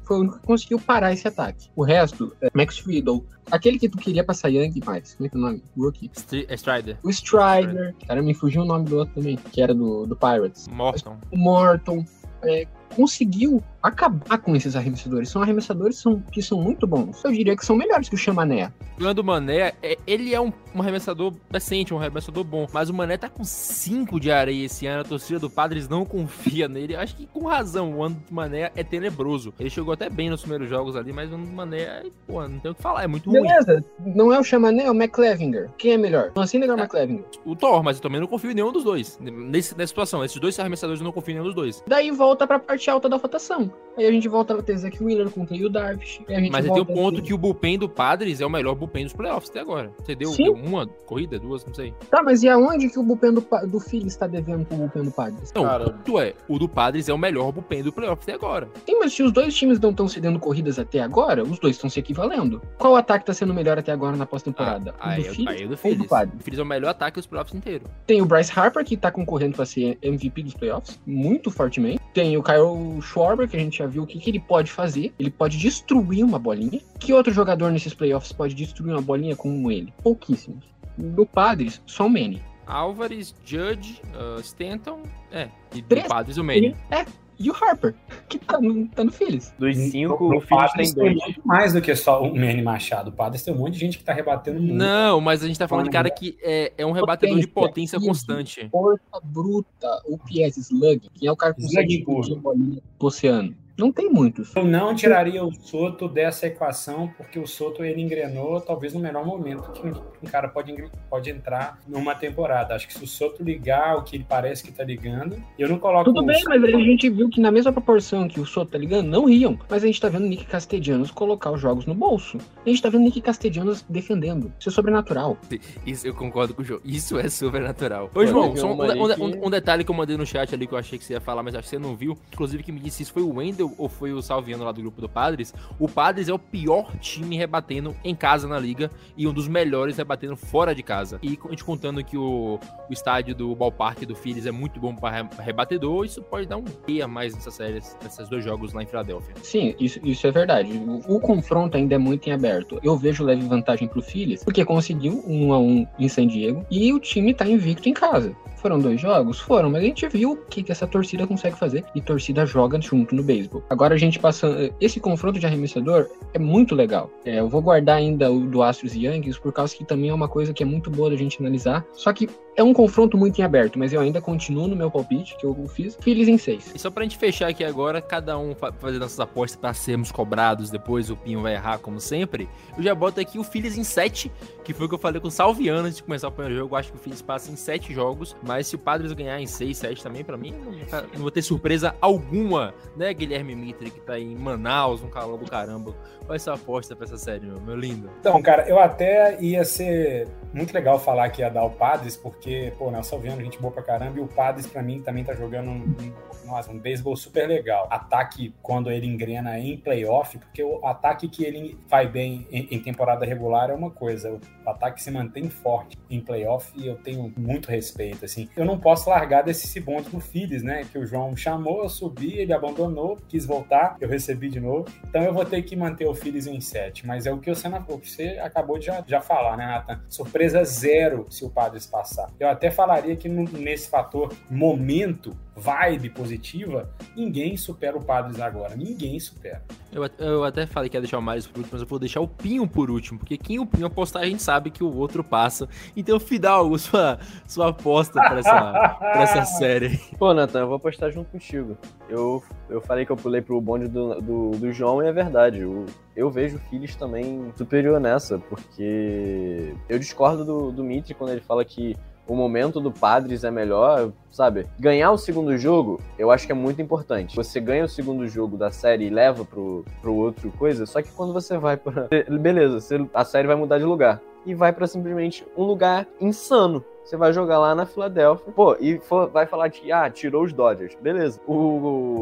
foi o único que conseguiu parar esse ataque. O resto, é Max Friedel. Aquele que tu queria passar Young mais. Como é que é o nome? Rookie. Stri- é Strider. O Strider. Cara, me fugiu o nome do outro também, que era do, do Pirates. Morton. O Morton. é, conseguiu acabar com esses arremessadores. São arremessadores são- que são muito bons. Eu diria que são melhores que o Chamané. O problema do Mané, é, ele é um, um arremessador decente, um arremessador bom. Mas o Mané tá com 5 de areia esse ano. A torcida do Padres não confia nele. Acho que com razão. O ano do Mané é tenebroso. Ele chegou até bem nos primeiros jogos ali, mas o ano do Mané, pô, não tem o que falar. É muito ruim. Beleza, não é o Chamané, é o McLevinger. Quem é melhor? Não assim legal o McLevinger. O Thor, mas eu também não confio em nenhum dos dois. Nesse, nessa situação, esses dois arremessadores eu não confio em nenhum dos dois. Daí volta pra parte alta da votação. Aí a gente volta a ter Zach Wheeler contra o Darvish. Aí a gente Mas aí tem o ponto ter- que o bullpen do Padres é o melhor bullpen dos playoffs até agora. Você deu, deu uma corrida, duas, não sei. Tá, mas e aonde que o bullpen do, do Phillies está devendo pro bullpen do Padres? Não, Cara. o ponto é, o do Padres é o melhor bullpen do playoffs até agora. Sim, mas se os dois times não estão cedendo corridas até agora, os dois estão se equivalendo. Qual ataque tá sendo melhor até agora na pós-temporada? Ah, aí, o do é- Phillies aí é o do ou o do Phillies. Padres? O Phillies é o melhor ataque dos playoffs inteiro. Tem o Bryce Harper, que tá concorrendo para ser MVP dos playoffs, muito fortemente. Tem o Kyle Schwarber, que a gente já viu o que, que ele pode fazer. Ele pode destruir uma bolinha. Que outro jogador nesses playoffs pode destruir uma bolinha como ele? Pouquíssimos. Do Padres, só o Manny. Álvares, Judge, uh, Stanton, é, e do Três. Padres o Manny. É, e o Harper, que tá no, tá no Phillies. Dos cinco, No o Phillies Padres tem dois. muito mais do que só o Manny Machado. O Padres tem um monte de gente que tá rebatendo muito. Não, mas a gente tá falando de cara que é, é um rebatedor de potência constante. Força bruta, o PS Slug, que é o cara que consegue a bolinha pro oceano. Não tem muitos. Eu não tiraria o Soto dessa equação, porque o Soto ele engrenou talvez no melhor momento que um, cara pode, pode entrar numa temporada. Acho que se o Soto ligar o que ele parece que tá ligando, eu não coloco Tudo bem, mas a gente viu que na mesma proporção que o Soto tá ligando, não riam. Mas a gente tá vendo o Nick Castellanos colocar os jogos no bolso. A gente tá vendo o Nick Castellanos defendendo. Isso é sobrenatural. Isso eu concordo com o João. Isso é sobrenatural. Ô, João, um, um- um- um detalhe que eu mandei no chat ali que eu achei que você ia falar, mas acho que você não viu. Inclusive, que me disse isso foi o Wendel ou foi o Salviano lá do grupo do Padres. O Padres é o pior time rebatendo em casa na liga e um dos melhores rebatendo fora de casa. E a gente contando que o, o estádio do Ballpark do Phillies é muito bom para rebatedor, isso pode dar um P a mais nessas séries, nesses dois jogos lá em Filadélfia. Sim, isso, isso é verdade. O, o confronto ainda é muito em aberto. Eu vejo leve vantagem pro Phillies, porque conseguiu um a um em San Diego e o time tá invicto em casa. Foram dois jogos? Foram, mas a gente viu o que, que essa torcida consegue fazer e torcida joga junto no beisebol. Agora a gente passando. Esse confronto de arremessador é muito legal. É, eu vou guardar ainda o do Astros e Yankees, por causa que também é uma coisa que é muito boa da gente analisar. Só que é um confronto muito em aberto, mas eu ainda continuo no meu palpite, que eu fiz. Phillies em seis. E só pra gente fechar aqui agora, cada um fa- fazer nossas apostas pra sermos cobrados, depois o Pinho vai errar como sempre. Eu já boto aqui o Phillies em 7, que foi o que eu falei com o Salviano antes de começar o primeiro jogo. Eu acho que o Phillies passa em 7 jogos, mas se o Padres ganhar em 6, 7 também, pra mim, não, vou ficar- não vou ter surpresa alguma, né, Guilherme Mitre, que tá em Manaus, um calor do caramba. Qual é a sua aposta pra essa série, meu, meu lindo? Então, cara, eu até ia ser muito legal falar que ia dar o Padres, porque, pô, né, o Salviano, gente boa pra caramba, e o Padres, pra mim, também tá jogando um, um- nossa, um beisebol super legal. Ataque, quando ele engrena em playoff, porque o ataque que ele vai bem em, em temporada regular é uma coisa, o ataque se mantém forte em playoff e eu tenho muito respeito, assim. Eu não posso largar desse bonde do Phillies, né, que o João chamou, eu subi, ele abandonou, quis voltar, eu recebi de novo, então eu vou ter que manter o Phillies em 7, mas é o que você, o que você acabou de já, já falar, né, Nathan? Surpresa zero se o Padres passar. eu até falaria que nesse fator momento, vibe positiva, ninguém supera o Padres agora. Ninguém supera. Eu, eu até falei que ia deixar o Marius por último, mas eu vou deixar o Pinho por último, porque quem o Pinho apostar, a gente sabe que o outro passa. Então, Fidalgo, sua, sua aposta pra essa, pra essa série. Pô, Nathan, eu vou apostar junto contigo. Eu, eu falei que eu pulei pro bonde do, do, do João e é verdade. Eu, eu vejo o Phillies também superior nessa, porque eu discordo do, do Mitri quando ele fala que o momento do Padres é melhor, sabe? Ganhar o segundo jogo, eu acho que é muito importante. Você ganha o segundo jogo da série e leva pro, pro outro coisa, só que quando você vai pra. Beleza, a série vai mudar de lugar. E vai pra simplesmente um lugar insano. Você vai jogar lá na Filadélfia. Pô, e for- vai falar que, ah, tirou os Dodgers. Beleza. O,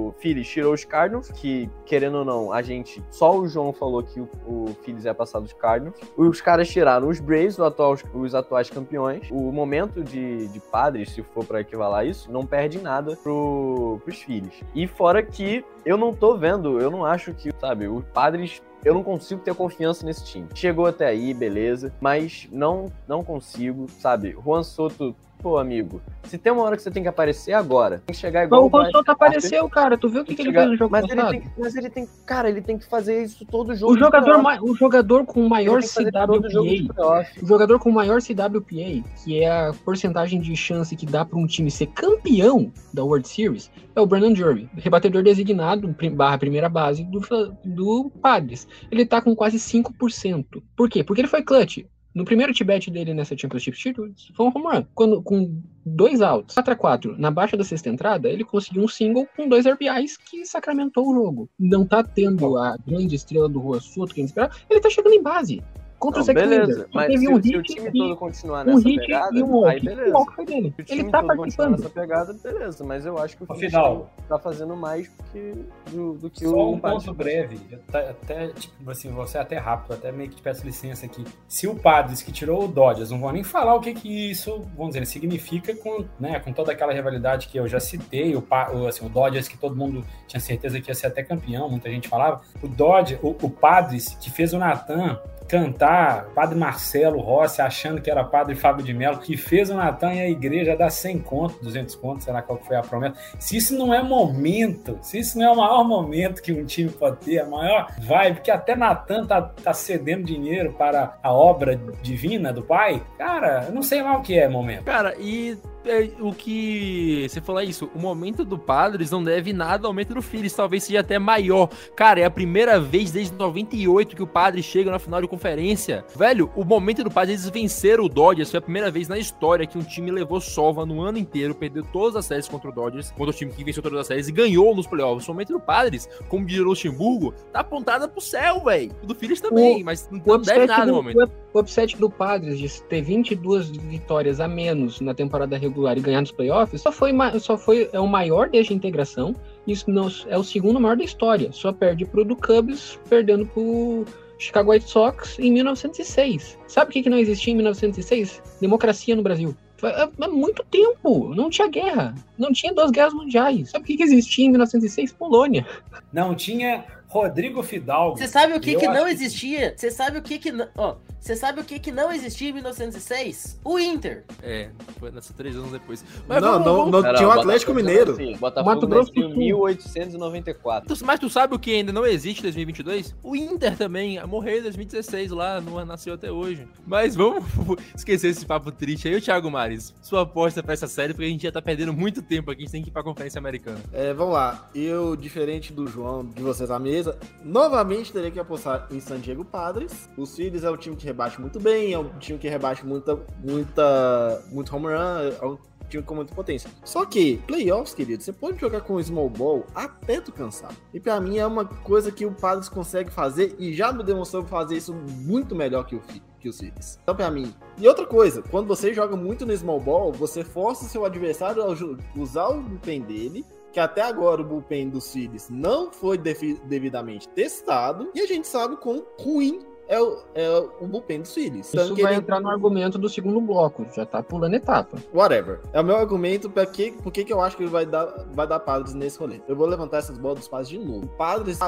o Phillies tirou os Cardinals, que, querendo ou não, a gente. Só o João falou que o, o Phillies ia passar dos Cardinals. Os caras tiraram os Braves, o atual- os atuais campeões. O momento de, de padres, se for pra equivalar isso, não perde nada pro, pros Phillies. E fora que eu não tô vendo, eu não acho que, sabe, os padres eu não consigo ter confiança nesse time. Chegou até aí, beleza, mas não não consigo, sabe? Juan Soto, pô, amigo, se tem uma hora que você tem que aparecer agora, tem que chegar igual o Bryce Consulta apareceu, cara. Tu viu o que, que ele chegar- fez no jogo mas ele, passado? tem, mas ele tem, cara, ele tem que fazer isso todo jogo. O jogador, ma- o jogador com o maior Ele CWPA, o jogador com o maior CWPA, que é a porcentagem de chance que dá para um time ser campeão da World Series, é o Brandon Drury, rebatedor designado barra primeira base do, do Padres. Ele tá com quase 5%. Por quê? Porque ele foi clutch. No primeiro tibete dele nessa Championship Series, foi um home run. Quando, com dois outs, 4 a 4 na baixa da sexta entrada, ele conseguiu um single com dois RBIs que sacramentou o jogo. Não tá tendo a grande estrela do Rua Soto que a gente esperava. Ele tá chegando em base. Contra Não, o beleza, mas Teve se, um se o hit time e- todo continuar um nessa hit pegada, e um aí walk. O beleza. walk foi dele. Se o Ele time tá todo continuar participando. nessa pegada, beleza, mas eu acho que o Fidalgo. tá fazendo mais do que, do, do que Só o um Padres. ponto breve, até, até, tipo assim, você é até rápido, até meio que te peço licença aqui. Se o Padres que tirou o Dodgers, não vou nem falar o que que isso, vamos dizer, significa com, né, com toda aquela rivalidade que eu já citei, o, o, assim, o Dodgers que todo mundo tinha certeza que ia ser até campeão, muita gente falava. O Dodgers, o, o Padres que fez o Natan cantar Padre Marcelo Rossi achando que era Padre Fábio de Mello, que fez o Natan e a igreja dar 100 conto, 200 contos, sei lá qual foi a promessa. Se isso não é momento, se isso não é o maior momento que um time pode ter, a maior vibe, que até Natan tá, tá cedendo dinheiro para a obra divina do pai, cara, eu não sei lá o que é momento. Cara, e é, o que você falou é isso, o momento do Padres não deve nada ao momento do Phillies, talvez seja até maior. Cara, é a primeira vez desde 98 que o Padres chega na final de conferência. Velho, o momento do Padres, eles venceram o Dodgers, foi a primeira vez na história que um time levou sova no ano inteiro, perdeu todas as séries contra o Dodgers, contra o time que venceu todas as séries e ganhou nos playoffs. O momento do Padres, como o Luxemburgo, tá apontada pro céu, velho. O do Phillies também, mas O não deve nada no do, momento. o upset do Padres de ter 22 vitórias a menos na temporada regular e ganhar nos playoffs só foi, só foi é o maior desde a integração. Isso não, é o segundo maior da história. Só perde pro do Cubs, perdendo pro Chicago White Sox em 1906. Sabe o que, que não existia em 1906? Democracia no Brasil. Foi- É, é muito tempo. Não tinha guerra. Não tinha duas guerras mundiais. Sabe o que existia em 1906? Polônia. Não tinha Rodrigo Fidalgo. Você sabe o que, que não existia? Você sabe o que que não... Ó, você sabe o que que não existia em 1906? O Inter. É, foi nessa três anos depois. Não, não, não Pera, tinha o Botafogo Atlético não Mineiro. assim, Botafogo Mato Grosso nasceu em Sul. 1894. Tu- Mas tu sabe o que ainda não existe em 2022? O Inter também, morreu em 2016 lá, não nasceu até hoje. Mas vamos esquecer esse papo triste aí. O Thiago Mares, sua aposta pra essa série, porque a gente já tá perdendo muito tempo aqui, a gente tem que ir pra Conferência Americana. É, vamos lá. Eu, diferente do João, de vocês à mesa, novamente terei que apostar em San Diego Padres. Os Phillies é um time que rebate muito bem, é um time que rebate muita, muita, muito home run, é um time com muita potência. Só que, playoffs, querido, você pode jogar com small ball até tu cansar. E pra mim é uma coisa que o Padres consegue fazer e já me demonstrou fazer isso muito melhor que o Phillies que os Phillies. Então, pra mim. E outra coisa, quando você joga muito no small ball, você força o seu adversário a usar o bullpen dele, que até agora o bullpen dos Phillies não foi devidamente testado, e a gente sabe quão ruim é o, é o bullpen dos Phillies. Isso que vai ele- entrar no argumento do segundo bloco. Já tá pulando etapa. Whatever. É o meu argumento para que, por que que eu acho que ele vai dar, vai dar Padres nesse rolê. Eu vou levantar essas bolas dos Padres de novo. O Padres,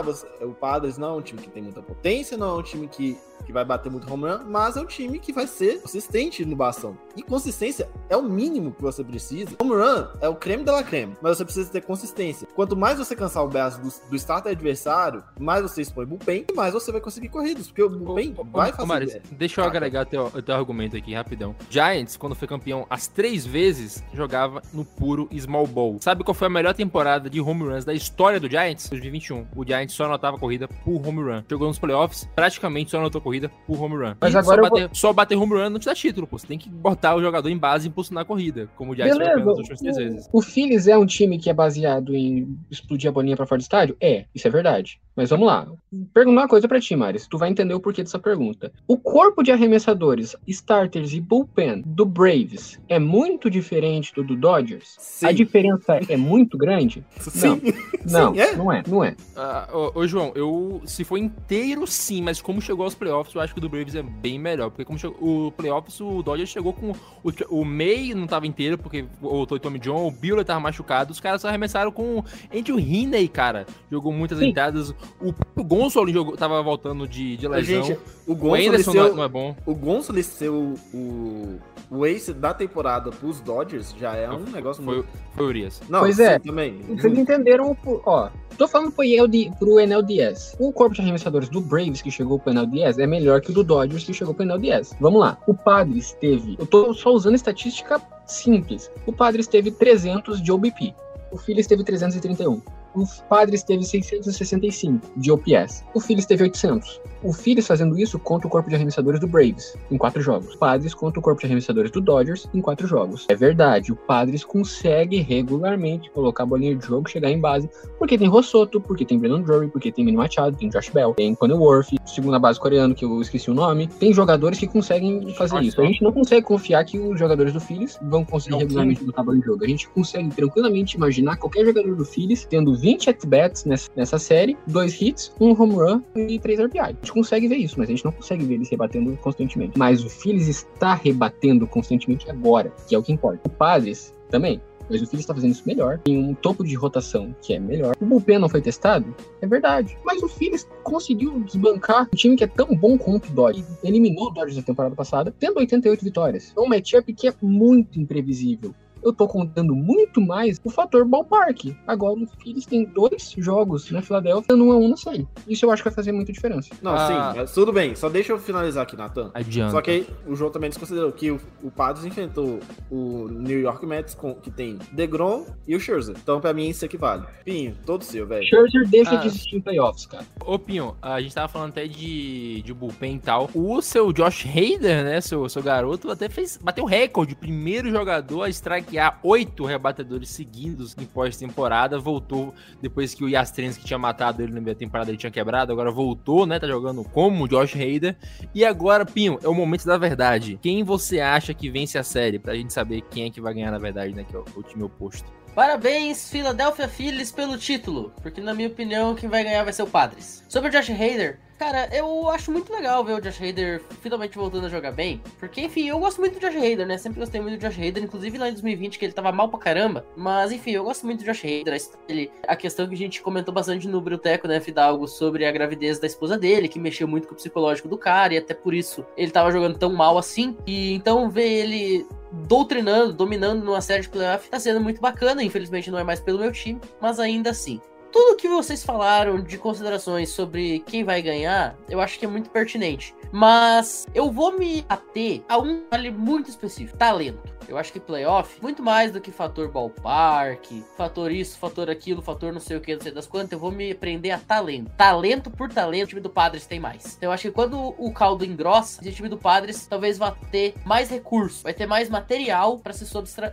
o Padres não é um time que tem muita potência, não é um time que que vai bater muito home run, mas é um time que vai ser consistente no bastão. E consistência é o mínimo que você precisa. Home run é o creme de la creme, mas você precisa ter consistência. Quanto mais você cansar o braço do, do starter adversário, mais você expõe bullpen e mais você vai conseguir corridas, porque o bullpen vai fazer. Ô, Maris, deixa eu agregar teu, teu argumento aqui rapidão. Giants, quando foi campeão as três vezes, jogava no puro small ball. Sabe qual foi a melhor temporada de home runs da história do Giants? 2021. O Giants só anotava corrida por home run. Jogou nos playoffs, praticamente só anotou corrida por home run. Mas E agora só, eu vou- bater, só bater home run não te dá título, pô. Você tem que botar o jogador em base e impulsionar a corrida, como o Giants campeão nas últimas três vezes. O Phillies é um time que é baseado em explodir a bolinha pra fora do estádio? É, isso é verdade. Mas vamos lá. Perguntar uma coisa pra ti, Maris. Tu vai entender o porquê dessa pergunta. O corpo de arremessadores, starters e bullpen do Braves é muito diferente do do Dodgers? Sim. A diferença é muito grande? Sim. Não, Sim, é. não é, não é. Ah, ô, ô, João, eu se for inteiro, sim, mas como chegou aos playoffs, eu acho que o do Braves é bem melhor. Porque como chegou, o playoffs, o Dodgers chegou com. O, o May não tava inteiro, porque o Tommy John, o Buehler tava machucado. Os caras só arremessaram com o Andrew Heaney, cara. Jogou muitas Sim. entradas. O, o Gonsolin jogou, tava voltando de, de lesão. Gente, o o Gonsolin Anderson ser não, o- é- não é bom. O Gonsolin ser o, o, ace da temporada pros Dodgers já é um negócio Foi, muito... foi o Urias. Não, Pois é. também. Vocês entenderam Ó, tô falando pro, ELD, pro NLDS. O corpo de arremessadores do Braves que chegou pro NLDS é melhor que o do Dodgers que chegou pro NLDS. Vamos lá. O Padres teve. Eu tô só usando estatística simples. O Padres teve 300 de OBP. O Phillies teve 331. O Padres teve 665 de OPS. O Phillies teve 800. O Phillies fazendo isso contra o corpo de arremessadores do Braves em quatro jogos. O Padres contra o corpo de arremessadores do Dodgers em quatro jogos. É verdade, o Padres consegue regularmente colocar a bolinha de jogo, chegar em base, porque tem Rossoto, porque tem Brandon Drury, porque tem Manny Machado, tem Josh Bell, tem Conor Worth, segunda base coreano, que eu esqueci o nome. Tem jogadores que conseguem fazer Olha isso. A gente não consegue confiar que os jogadores do Phillies vão conseguir Não, regularmente botar a bola em jogo. A gente consegue tranquilamente imaginar qualquer jogador do Phillies tendo 20 at-bats nessa, nessa série, dois hits, um home run e três RBI. A gente consegue ver isso, mas a gente não consegue ver eles rebatendo constantemente. Mas o Phillies está rebatendo constantemente agora, que é o que importa. O Padres também. Mas o Phillies está fazendo isso melhor. Tem um topo de rotação que é melhor. O bullpen não foi testado? É verdade. Mas o Phillies conseguiu desbancar um time que é tão bom quanto o Dodgers. Eliminou o Dodgers na temporada passada, tendo 88 vitórias. É um matchup que é muito imprevisível. Eu tô contando muito mais o fator ballpark. Agora o Phillies tem dois jogos na Filadélfia, um a um na série. Isso eu acho que vai fazer muita diferença. Não, Ah. sim, mas tudo bem. Só deixa eu finalizar aqui, Nathan. Adianta. Só que aí, o João também desconsiderou que o, o Padres enfrentou o New York Mets, com, que tem DeGrom e o Scherzer. Então, pra mim, isso equivale. Pinho, todo seu, velho. Scherzer deixa Ah. de existir em playoffs, cara. Ô, Pinho, a gente tava falando até de, de bullpen e tal. O seu Josh Hader, né, seu, seu garoto, até fez, bateu recorde. Primeiro jogador a strikear oito rebatedores seguidos em pós-temporada. Voltou depois que o Yastrenes, que tinha matado ele na meia temporada, ele tinha quebrado. Agora voltou, né, tá jogando como o Josh Hader. E agora, Pinho, é o momento da verdade. Quem você acha que vence a série? Pra gente saber quem é que vai ganhar na verdade, né, que é o, o time oposto. Parabéns, Philadelphia Phillies, pelo título. Porque, na minha opinião, quem vai ganhar vai ser o Padres. Sobre o Josh Hader, cara, eu acho muito legal ver o Josh Hader finalmente voltando a jogar bem. Porque, enfim, eu gosto muito do Josh Hader, né? Sempre gostei muito do Josh Hader, inclusive lá em 2020, que ele tava mal pra caramba. Mas, enfim, eu gosto muito do Josh Hader. A questão que a gente comentou bastante no Bruteco, né, Fidalgo, sobre a gravidez da esposa dele, que mexeu muito com o psicológico do cara, e até por isso ele tava jogando tão mal assim. E então ver ele doutrinando, dominando numa série de playoff, tá sendo muito bacana. Infelizmente não é mais pelo meu time, mas ainda assim. Tudo que vocês falaram de considerações sobre quem vai ganhar, eu acho que é muito pertinente. Mas eu vou me ater a um detalhe muito específico: talento. Eu acho que playoff, muito mais do que fator ballpark, fator isso, fator aquilo, fator não sei o que, não sei das quantas, eu vou me prender a talento. Talento por talento, o time do Padres tem mais. Então eu acho que quando o caldo engrossa, esse time do Padres talvez vá ter mais recurso, vai ter mais material pra se,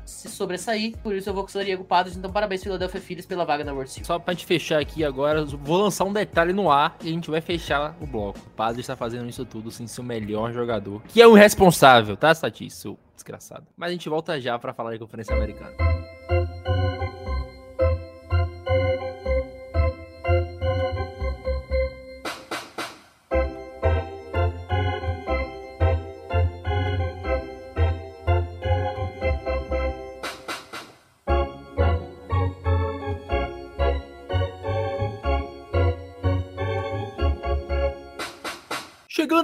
se sobressair. Por isso eu vou com o Diego Padres. Então parabéns, Philadelphia Phillies, pela vaga na World Series. Só pra gente fechar aqui agora, vou lançar um detalhe no ar e a gente vai fechar o bloco. O Padre está fazendo isso tudo sem ser o melhor jogador, que é o irresponsável, tá, Sati? Desgraçado. Mas a gente volta já pra falar de Conferência Americana.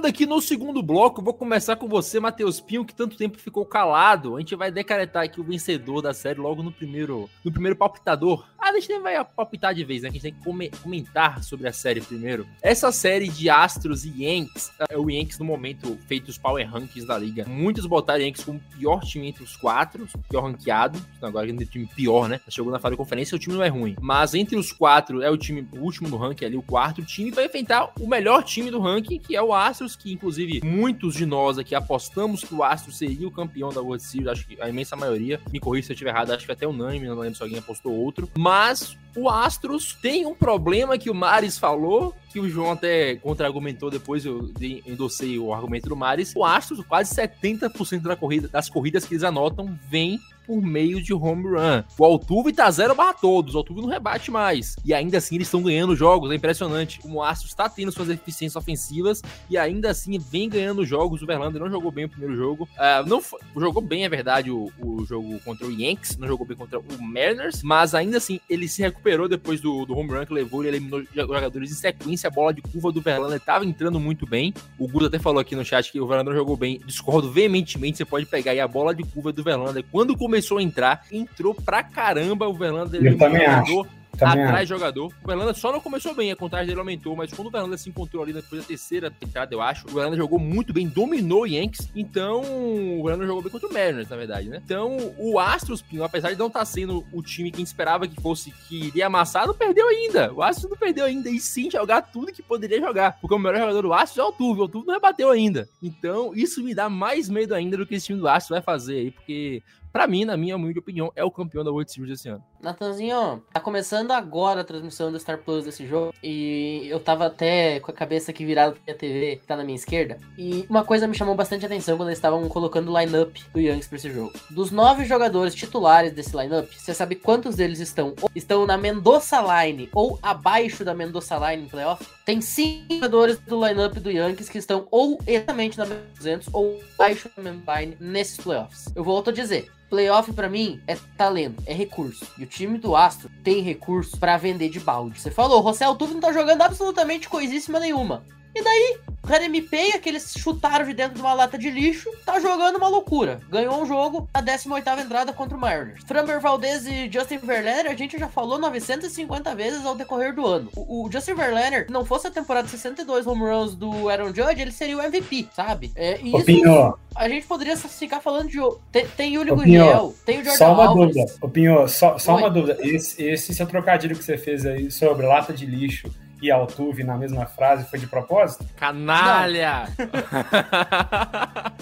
Aqui no segundo bloco, vou começar com você, Matheus Pinho, que tanto tempo ficou calado. A gente vai decretar aqui o vencedor da série logo no primeiro, no primeiro palpitador. Ah, a gente nem vai palpitar de vez, né? A gente tem que come- comentar sobre a série primeiro. Essa série de Astros e Yankees, é o Yankees no momento feito os power rankings da liga. Muitos botaram Yankees como pior time entre os quatro, pior ranqueado. Agora é o time pior, né? Chegou na fase de conferência, o time não é ruim. Mas entre os quatro é o time o último no ranking ali, o quarto time vai enfrentar o melhor time do ranking, que é o Astros, que inclusive muitos de nós aqui apostamos que o Astros seria o campeão da World Series, acho que a imensa maioria. Me corrija se eu estiver errado, acho que até unânime, não lembro se alguém apostou outro. Mas o Astros tem um problema que o Maris falou, que o João até contra-argumentou depois, eu endossei o argumento do Maris. O Astros, quase 70% da corrida, das corridas que eles anotam, vem por meio de home run. O Altuve tá 0 barra todos, o Altuve não rebate mais. E ainda assim eles estão ganhando jogos, é impressionante. Como o Astros está tendo suas eficiências ofensivas e ainda assim vem ganhando jogos. O Verlander não jogou bem o primeiro jogo. Ah, não foi- jogou bem, é verdade, o, o jogo contra o Yankees, não jogou bem contra o Mariners, mas ainda assim ele se recuperou depois do, do home run que levou, ele eliminou jogadores em sequência. A bola de curva do Verlander estava entrando muito bem. O Guto até falou aqui no chat que o Verlander jogou bem. Discordo veementemente, você pode pegar aí a bola de curva do Verlander. Quando começou a entrar, entrou pra caramba o Verlander. Eu também eliminou acho. Também atrás acho. jogador. O Verlander só não começou bem, a contagem dele aumentou, mas quando o Verlander se encontrou ali depois da terceira entrada, eu acho, o Verlander jogou muito bem, dominou o Yankees. Então, o Verlander jogou bem contra o Mariners, na verdade, né? Então, o Astros, Pinho, apesar de não estar sendo o time que esperava que fosse, que iria amassar, não perdeu ainda. O Astros não perdeu ainda. E sim, jogar tudo que poderia jogar. Porque o melhor jogador do Astros é o Altuve. O Altuve não rebateu ainda. Então, isso me dá mais medo ainda do que esse time do Astros vai fazer aí, porque... Pra mim, na minha humilde opinião, é o campeão da World Series esse ano. Natanzinho, tá começando agora a transmissão do Star Plus desse jogo. E eu tava até com a cabeça aqui virada pra TV, que tá na minha esquerda. E uma coisa me chamou bastante atenção quando eles estavam colocando o lineup do Yankees pra esse jogo. Dos nove jogadores titulares desse lineup, você sabe quantos deles estão? Estão na Mendoza Line ou abaixo da Mendoza Line em playoff? Tem cinco jogadores do lineup do Yankees que estão ou exatamente na Mendoza 200 ou abaixo da Mendoza Line nesses playoffs. Eu volto a dizer. Playoff pra mim é talento, é recurso. E o time do Astro tem recurso pra vender de balde. Você falou, o José Altuve não tá jogando absolutamente coisíssima nenhuma. E daí, o cara MP, que eles chutaram de dentro de uma lata de lixo, tá jogando uma loucura. Ganhou um jogo na 18ª entrada contra o Mariners. Framber Valdez e Justin Verlander, a gente já falou 950 vezes ao decorrer do ano. O, o Justin Verlander, se não fosse a temporada de 62 home runs do Aaron Judge, ele seria o MVP, sabe? É, e Ô, isso, Pinho, a gente poderia ficar falando de... Tem, tem Pinho, Gurriel, tem o Jordan Só uma Alvarez. dúvida. Ô, Pinho, só, só Oi. uma dúvida. Esse, esse seu trocadilho que você fez aí sobre lata de lixo e Altuve na mesma frase foi de propósito? Canalha!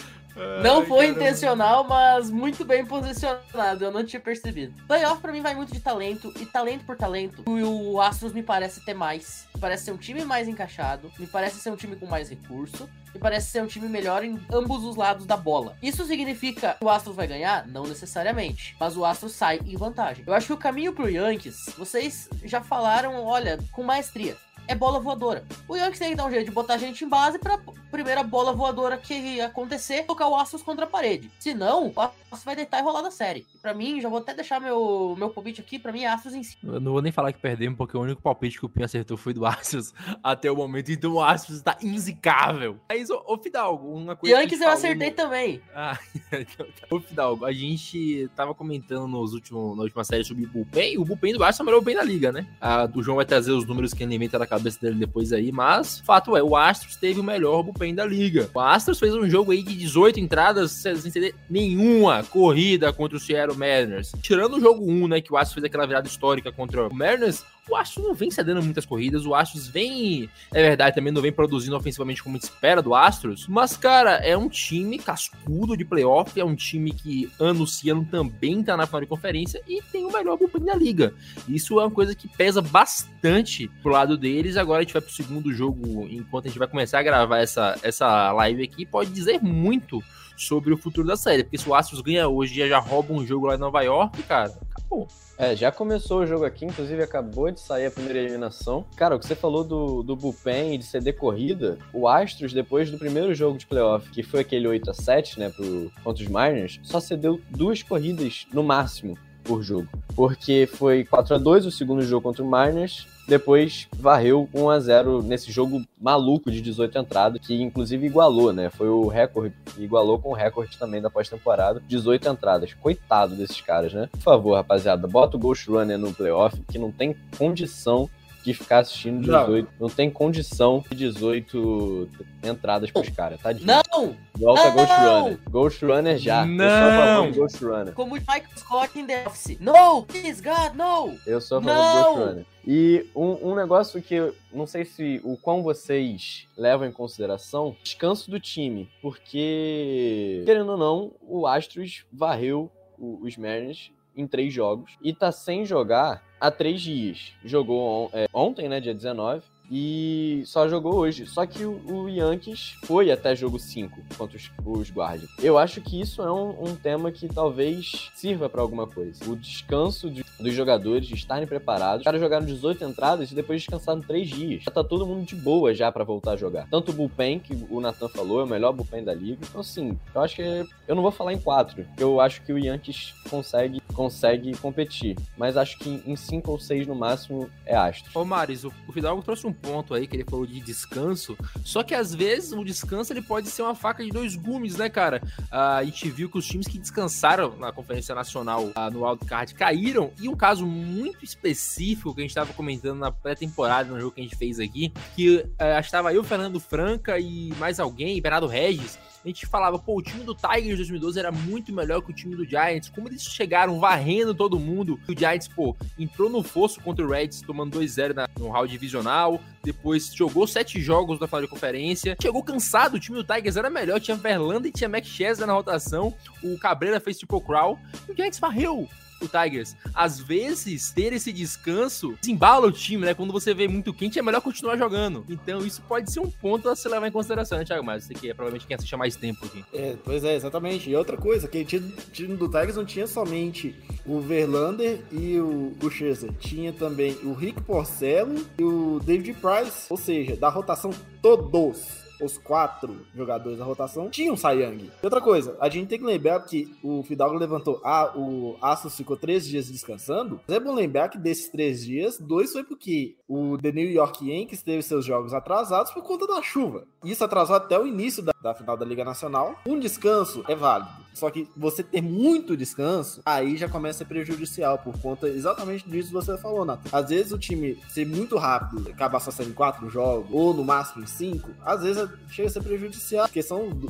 Não Ai, foi caramba. intencional, mas muito bem posicionado. Eu não tinha percebido. Playoff pra mim vai muito de talento e talento por talento. E o Astros me parece ter mais. Me parece ser um time mais encaixado. Me parece ser um time com mais recurso. Me parece ser um time melhor em ambos os lados da bola. Isso significa que o Astros vai ganhar? Não necessariamente. Mas o Astros sai em vantagem. Eu acho que o caminho pro Yankees, vocês já falaram, olha, com maestria. É bola voadora. O Yankees tem que dar um jeito de botar a gente em base pra primeira bola voadora que acontecer, tocar o Astros contra a parede. Se não, o Astros vai deitar e rolar da série. Pra mim, já vou até deixar meu, meu palpite aqui, pra mim é Astros em cima. Eu não vou nem falar que perdemos, porque o único palpite que o Pinho acertou foi do Astros até o momento. Então o Astros está inzicável. Mas, ô, ô Fidalgo, uma coisa. Yankees eu acertei no- também. Ah, então tá. Ô, Fidalgo, a gente tava comentando nos últimos, na última série sobre o Bullpen, e o Bullpen do Astros é o melhor Bullpen da liga, né? Ah, o João vai trazer os números que alimenta na cabeça dele depois aí, mas fato é, o Astros teve o melhor Bullpen da liga. O Astros fez um jogo aí de 18 entradas sem ter nenhuma corrida contra o Seattle Mariners. Tirando o jogo 1, né, que o Astros fez aquela virada histórica contra o Mariners, o Astros não vem cedendo muitas corridas, o Astros vem, é verdade, também não vem produzindo ofensivamente como espera do Astros, mas, cara, é um time cascudo de playoff, é um time que ano ano também tá na final de conferência e tem o melhor bullpen da liga. Isso é uma coisa que pesa bastante pro lado deles, agora a gente vai pro segundo jogo, enquanto a gente vai começar a gravar essa, essa live aqui, pode dizer muito sobre o futuro da série, porque se o Astros ganha hoje já rouba um jogo lá em Nova York, cara, acabou. É, já começou o jogo aqui, inclusive acabou de sair a primeira eliminação. Cara, o que você falou do, do bullpen e de ceder corrida, o Astros, depois do primeiro jogo de playoff, que foi aquele 8 a 7 né, pro, contra os Mariners, só cedeu duas corridas no máximo por jogo. porque foi 4 a 2 o segundo jogo contra o Mariners, depois varreu 1 a 0 nesse jogo maluco de 18 entradas, que inclusive igualou, né? Foi o recorde, igualou com o recorde também da pós-temporada, 18 entradas. Coitado desses caras, né? Por favor, rapaziada, bota o Ghost Runner no playoff, que não tem condição de ficar assistindo 18. Não, não tem condição de 18 entradas pros caras, tá? Não! Volta não! Ghost Runner. Ghost Runner já. Não! Eu sou a Ghost Runner. Como o Michael Scott em The Office. No! Please, God, no! Eu sou a favor Não! do Ghost Runner. E um, um negócio que eu não sei se o quão vocês levam em consideração, descanso do time, porque, querendo ou não, o Astros varreu o- os Mariners em três jogos e tá sem jogar há três dias. Jogou on- é, ontem, né, dia 19, e só jogou hoje. Só que o, Yankees foi até jogo 5 contra os, os Guardians. Eu acho que isso é um, um tema que talvez sirva pra alguma coisa. O descanso de- dos jogadores, de estarem preparados. Os caras jogaram 18 entradas e depois descansaram 3 dias. Já tá todo mundo de boa já pra voltar a jogar. Tanto o bullpen, que o Nathan falou, é o melhor bullpen da liga. Então, assim, eu acho que. Eu não vou falar em 4. Eu acho que o Yankees consegue, consegue competir. Mas acho que em 5 ou 6 no máximo é Astros. Ô Maris, o, o Fidalgo trouxe um ponto aí que ele falou de descanso, só que às vezes o descanso ele pode ser uma faca de dois gumes, né, cara? Ah, a gente viu que os times que descansaram na Conferência Nacional ah, no wildcard caíram, e um caso muito específico que a gente tava comentando na pré-temporada, no jogo que a gente fez aqui, que ah, estava eu, Fernando Franca e mais alguém, Bernardo Regis, a gente falava, pô, o time do Tigers 2012 era muito melhor que o time do Giants. Como eles chegaram varrendo todo mundo. O Giants, pô, entrou no fosso contra o Reds, tomando 2-0 na- no round divisional. Depois jogou sete jogos da final de conferência. Chegou cansado, o time do Tigers era melhor. Tinha Verlander e tinha Max Scherzer na rotação. O Cabreira fez triple crawl. E o Giants varreu o Tigers. Às vezes, ter esse descanso desembala o time, né? Quando você vê muito quente, é melhor continuar jogando. Então, isso pode ser um ponto a se levar em consideração, né, Thiago? Mas você que é provavelmente quem assiste mais tempo aqui. É, pois é, exatamente. E outra coisa, que o time, do Tigers não tinha somente o Verlander e o, Scherzer. Tinha também o Rick Porcello e o David Price. Ou seja, da rotação todos os quatro jogadores da rotação tinham Young. E outra coisa, a gente tem que lembrar que o Fidalgo levantou, ah, o Astros ficou três dias descansando. Mas é bom lembrar que desses três dias, dois foi porque o The New York Yankees teve seus jogos atrasados por conta da chuva. Isso atrasou até o início da, da final da Liga Nacional. Um descanso é válido. Só que você ter muito descanso, aí já começa a ser prejudicial, por conta exatamente disso que você falou, Nath. Às vezes o time ser muito rápido, acabar só sendo em quatro jogos, ou no máximo em cinco, às vezes chega a ser prejudicial. A questão do-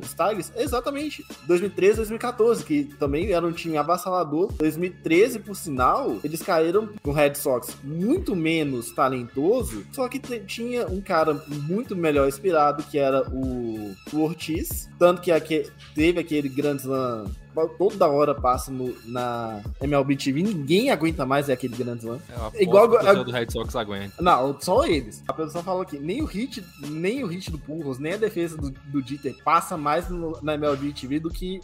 dos Tigers é exatamente 2013, 2014, que também era um time avassalador. 2013, por sinal, eles caíram com o Red Sox muito menos talentoso, só que tinha um cara muito melhor inspirado, que era o, o Ortiz. Tanto que aque- teve aquele Grand Slam toda hora passa no- na MLB TV, ninguém aguenta mais é aquele Grand Slam. É Igual o a- do Red Sox aguenta. Não, só eles. A produção falou que nem o hit, nem o hit do Purros, nem a defesa do, do Dieter passa mais no- na MLB TV do que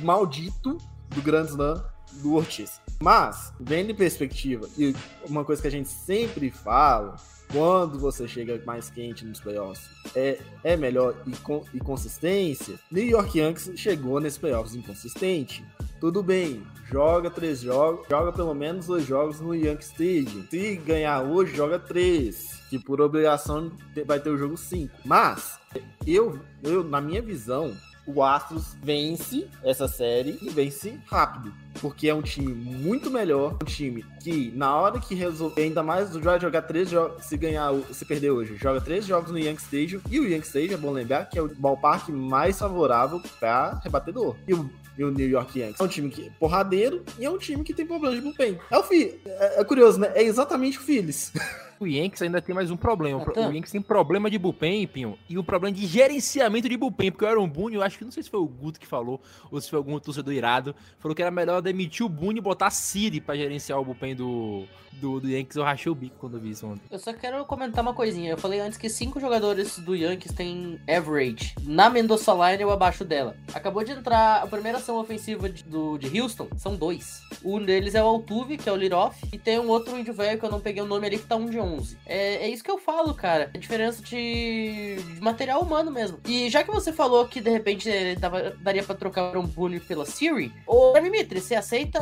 o maldito do Grand Slam do Ortiz. Mas, vendo em perspectiva, e uma coisa que a gente sempre fala, quando você chega mais quente nos playoffs, é, é melhor e, com, e consistência. New York Yankees chegou nesses playoffs inconsistente. Tudo bem, joga três jogos, joga pelo menos dois jogos no Yankee Stadium. Se ganhar hoje, joga três, que por obrigação vai ter o jogo cinco. Mas eu, eu na minha visão, o Astros vence essa série e vence rápido. Porque é um time muito melhor, um time que na hora que resolve, ainda mais vai jogar três jogos, se ganhar, se perder hoje, joga três jogos no Yankee Stadium, e o Yankee Stadium, é bom lembrar, que é o ballpark mais favorável para rebatedor. E o, e o New York Yankees é um time que é porradeiro e é um time que tem problema de bullpen. É o Fi, é, é curioso, né? É exatamente o Phillies. O Yankees ainda tem mais um problema. O pro- Natan. O Yankees tem problema de bullpen, Pinho, e um problema de gerenciamento de bullpen, porque o Aaron Boone, eu acho que não sei se foi o Guto que falou, ou se foi algum torcedor irado, falou que era melhor demitir o Boone e botar a Siri pra gerenciar o bullpen do, do, do Yankees. Eu rachei o bico quando eu vi isso ontem. Eu só quero comentar uma coisinha. Eu falei antes que cinco jogadores do Yankees têm average na Mendoza Line ou abaixo dela. Acabou de entrar a primeira ação ofensiva de, do, de Houston, são dois. Um deles é o Altuve, que é o Liroff, e tem um outro índio velho que eu não peguei o nome ali, que tá um de 11. É, é isso que eu falo, cara. É diferença de, de material humano mesmo. E já que você falou que de repente eh, dava- daria pra trocar um Bully pela Siri, ô Mimitri, você aceita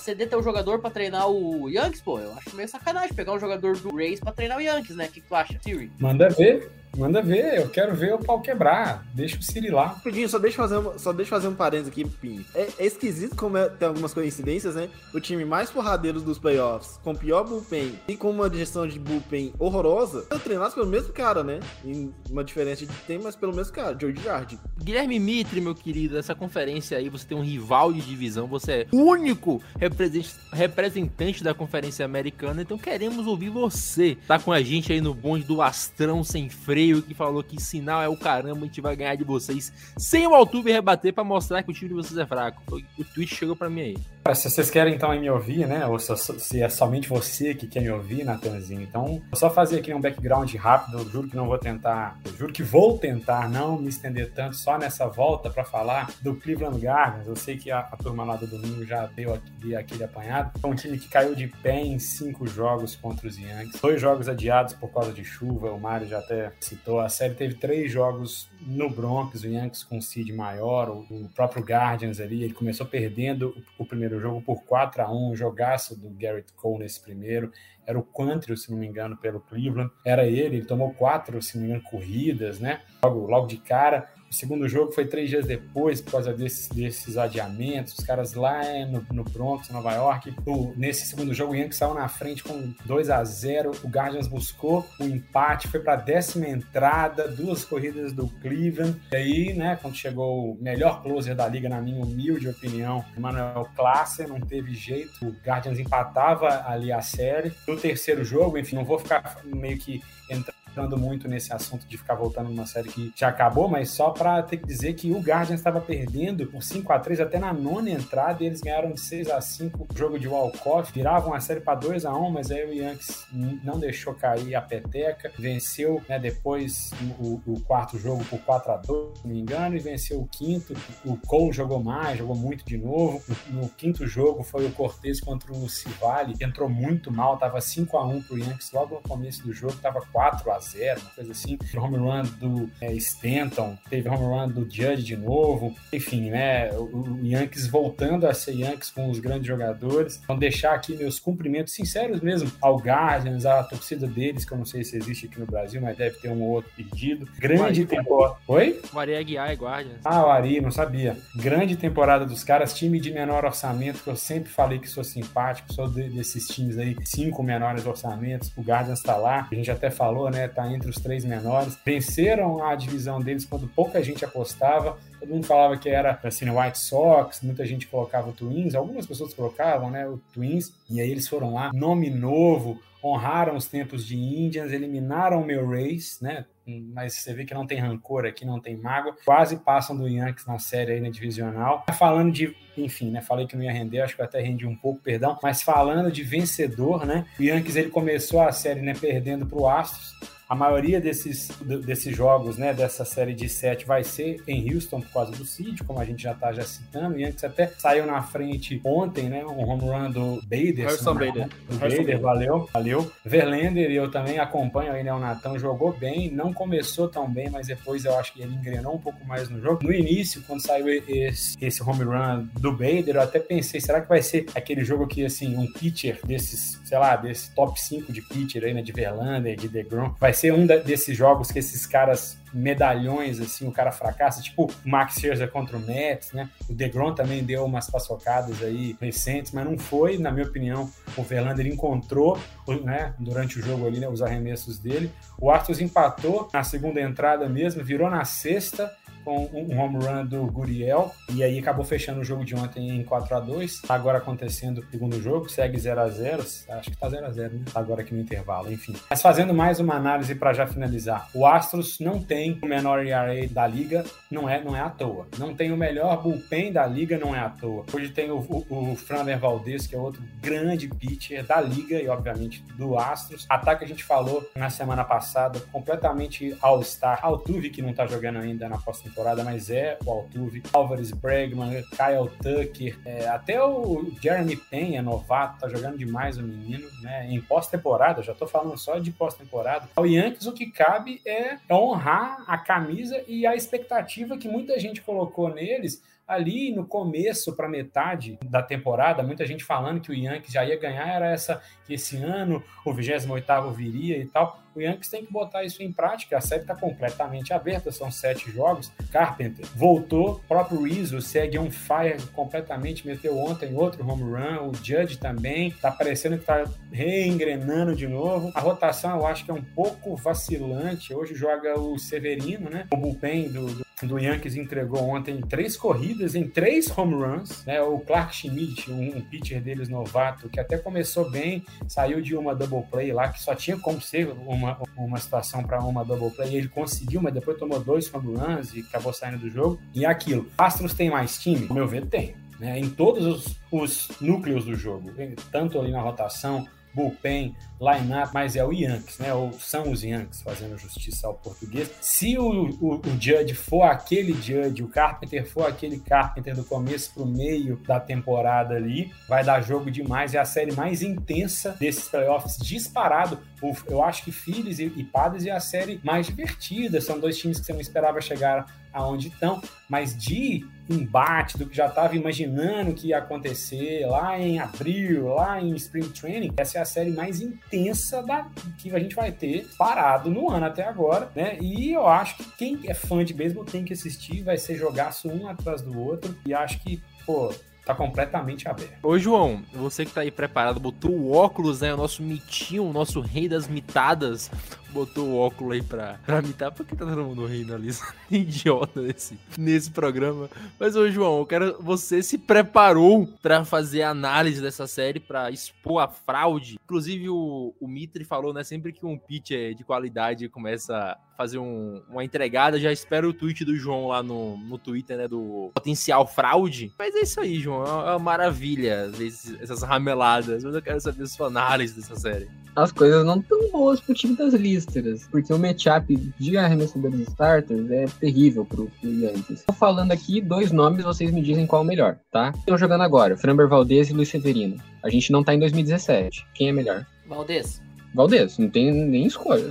ceder teu jogador pra treinar o Yankees? Pô, eu acho meio sacanagem pegar um jogador do Rays pra treinar o Yankees, né? O que, que tu acha, Siri? Manda ver, manda ver. Eu quero ver o pau quebrar. Deixa o Siri lá. Rapidinho, só deixa eu fazer, um- só deixa fazer um parênteses aqui, Pinho. É, é esquisito como é- tem algumas coincidências, né? O time mais porradeiro dos playoffs, com pior bullpen e com uma gestão de bullpen horrorosa, são treinados pelo mesmo cara, né? Em uma diferença de tempo, mas pelo mesmo cara, George Yard. Guilherme Mitre, meu querido, essa conferência aí, você tem um rival de divisão, você é o único represent- representante da Conferência Americana, então queremos ouvir você. Tá com a gente aí no bonde do Astrão sem freio, que falou que sinal é o caramba, a gente vai ganhar de vocês sem o Altuve rebater pra mostrar que o time de vocês é fraco. O tweet chegou pra mim aí. Cara, Se vocês querem então me ouvir, né? Ou se, se é somente você que quer me ouvir, Natanzinho, então vou só fazer aqui um background rápido. Eu juro que não vou tentar, eu juro que vou tentar não me estender tanto só nessa volta para falar do Cleveland Guardians. Eu sei que a, a turma lá do domingo já deu aquele, aquele apanhado. É um time que caiu de pé em cinco jogos contra os Yankees, dois jogos adiados por causa de chuva. O Mário já até citou. A série teve três jogos no Bronx, o Yankees com seed maior, o, o próprio Guardians ali, ele começou perdendo o, o primeiro jogo por 4 a 1 um jogaço do Garrett Cole nesse primeiro, era o Quantrill, se não me engano, pelo Cleveland, era ele, ele tomou quatro, se não me engano, corridas, né, logo, logo de cara, o segundo jogo foi três dias depois, por causa desses, desses adiamentos. Os caras lá é, no, no Bronx, Nova York. O, nesse segundo jogo, o Yankees saiu na frente com 2 a 0 O Guardians buscou o empate, foi para a décima entrada, duas corridas do Cleveland. E aí, né, quando chegou o melhor closer da liga, na minha humilde opinião, Emmanuel Classer, não teve jeito. O Guardians empatava ali a série. No terceiro jogo, enfim, não vou ficar meio que entrando entrando muito nesse assunto de ficar voltando numa série que já acabou, mas só para ter que dizer que o Guardians estava perdendo por 5 a 3 até na nona entrada eles ganharam de 6 a 5 o jogo de walk-off, viravam a série para 2 a 1 mas aí o Yankees não deixou cair a peteca, venceu né, depois o, o, quarto jogo por 4 a 2 se não me engano, e venceu o quinto. O Cole jogou mais, jogou muito de novo. No, no quinto jogo foi o Cortez contra o Civale, entrou muito mal, tava 5 a 1 pro Yankees logo no começo do jogo, tava 4 a 0 uma coisa assim. Home run do é, Stanton, teve home run do Judge de novo. Enfim, né? O, o, Yankees voltando a ser Yankees com os grandes jogadores. Então, deixar aqui meus cumprimentos sinceros mesmo ao Guardians, à torcida deles, que eu não sei se existe aqui no Brasil, mas deve ter um ou outro pedido. Grande temporada. Oi? O Ari Aguiar é Guardians. Ah, o Ari, não sabia. Grande temporada dos caras, time de menor orçamento, que eu sempre falei que sou simpático, sou de, desses times aí, cinco menores orçamentos. O Guardians tá lá, a gente até falou, né? Tá entre os três menores. Venceram a divisão deles quando pouca gente apostava. Todo mundo falava que era assim, White Sox, muita gente colocava o Twins, algumas pessoas colocavam, né, o Twins, e aí eles foram lá, nome novo, honraram os tempos de Indians, eliminaram o meu Rays, né? Mas você vê que não tem rancor aqui, não tem mágoa. Quase passam do Yankees na série aí na divisional. Falando de, enfim, né? Falei que não ia render, acho que até rendi um pouco, perdão. Mas falando de vencedor, né? O Yankees ele começou a série, né, perdendo para o Astros. A maioria desses, desses jogos, né, dessa série de sete vai ser em Houston por causa do sítio, como a gente já está já citando. E antes até saiu na frente ontem, né, um home run do Bader. Harrison Bader. Do Bader, valeu, valeu. Verlander, eu também acompanho aí, né, o Natão jogou bem, não começou tão bem, mas depois eu acho que ele engrenou um pouco mais no jogo. No início, quando saiu esse, esse home run do Bader, eu até pensei, será que vai ser aquele jogo que, assim, um pitcher desses, sei lá, desse top 5 de pitcher aí, né, de Verlander, de DeGrom, vai ser um desses jogos que esses caras medalhões, assim, o cara fracassa, tipo Max Scherzer contra o Mets, né? O DeGrom também deu umas paçocadas aí recentes, mas não foi, na minha opinião, o Verlander encontrou, né, durante o jogo ali, né, os arremessos dele. O Astros empatou na segunda entrada mesmo, virou na sexta, com um home run do Guriel, e aí acabou fechando o jogo de ontem em 4 a 2 tá agora acontecendo o segundo jogo, segue 0 a 0 acho que tá 0 a 0 né? Tá agora aqui no intervalo, enfim. Mas fazendo mais uma análise para já finalizar, o Astros não tem o menor ERA da liga, não é, não é à toa. Não tem o melhor bullpen da liga, não é à toa. Hoje tem o, o, o Valdez, que é outro grande pitcher da liga e, obviamente, do Astros. Ataque a gente falou na semana passada, completamente all-star. Altuve, que não tá jogando ainda na pós temporada, mas é o Altuve, Álvares Bregman, Kyle Tucker, é, até o Jeremy Penha, novato, tá jogando demais o menino, né? Em pós-temporada, já tô falando só de pós-temporada. Ao Yankees, o que cabe é honrar a camisa e a expectativa que muita gente colocou neles ali no começo para metade da temporada, muita gente falando que o Yankees já ia ganhar, era essa que esse ano o 28º viria e tal. O Yankees tem que botar isso em prática, a série está completamente aberta, são sete jogos. Carpenter voltou, próprio Rizzo segue on fire completamente, meteu ontem outro home run, o Judge também, tá parecendo que tá reengrenando de novo. A rotação eu acho que é um pouco vacilante, hoje joga o Severino, né? O bullpen do, do do Yankees entregou ontem três corridas em três home runs. Né? O Clark Schmidt, um, pitcher deles novato, que até começou bem, saiu de uma double play lá, que só tinha como ser uma, uma situação para uma double play. Ele conseguiu, mas depois tomou dois home runs e acabou saindo do jogo. E aquilo. Astros tem mais time? Ao meu ver, tem. Né? Em todos os, os núcleos do jogo, tanto ali na rotação bullpen, line-up, mas é o Yankees, né? Ou são os Yankees, fazendo justiça ao português. Se o, o, o Judge for aquele Judge, o Carpenter for aquele Carpenter do começo para o meio da temporada ali, vai dar jogo demais. É a série mais intensa desses playoffs, disparado. Eu acho que Phillies e Padres é a série mais divertida. São dois times que você não esperava chegar aonde estão, mas de embate do que já estava imaginando que ia acontecer lá em abril, lá em Spring Training, essa é a série mais intensa da, que a gente vai ter parado no ano até agora, né? E eu acho que quem é fã de beisebol tem que assistir, vai ser jogaço um atrás do outro, e acho que, pô, tá completamente aberto. Ô, João, você que tá aí preparado, botou o óculos, né? O nosso mitinho, o nosso rei das mitadas, botou o óculos aí pra, pra mitar. Por que tá todo mundo rindo ali? Idiota nesse, nesse programa. Mas, ô, João, eu quero. Você se preparou pra fazer a análise dessa série, pra expor a fraude. Inclusive, o, o Mitri falou, né? Sempre que um pitch é de qualidade começa a fazer um, uma entregada, já espero o tweet do João lá no, no Twitter, né? Do potencial fraude. Mas é isso aí, João. É uma maravilha esses, essas rameladas. Mas eu quero saber a sua análise dessa série. As coisas não tão boas pro time das listras, porque o matchup de arremessadores starters é terrível pro, pro Yankees. Tô falando aqui dois nomes, vocês me dizem qual é o melhor, tá? Estão jogando agora, Framber Valdez e Luiz Severino. A gente não tá em 2017. Quem é melhor? Valdez. Valdez, não tem nem escolha.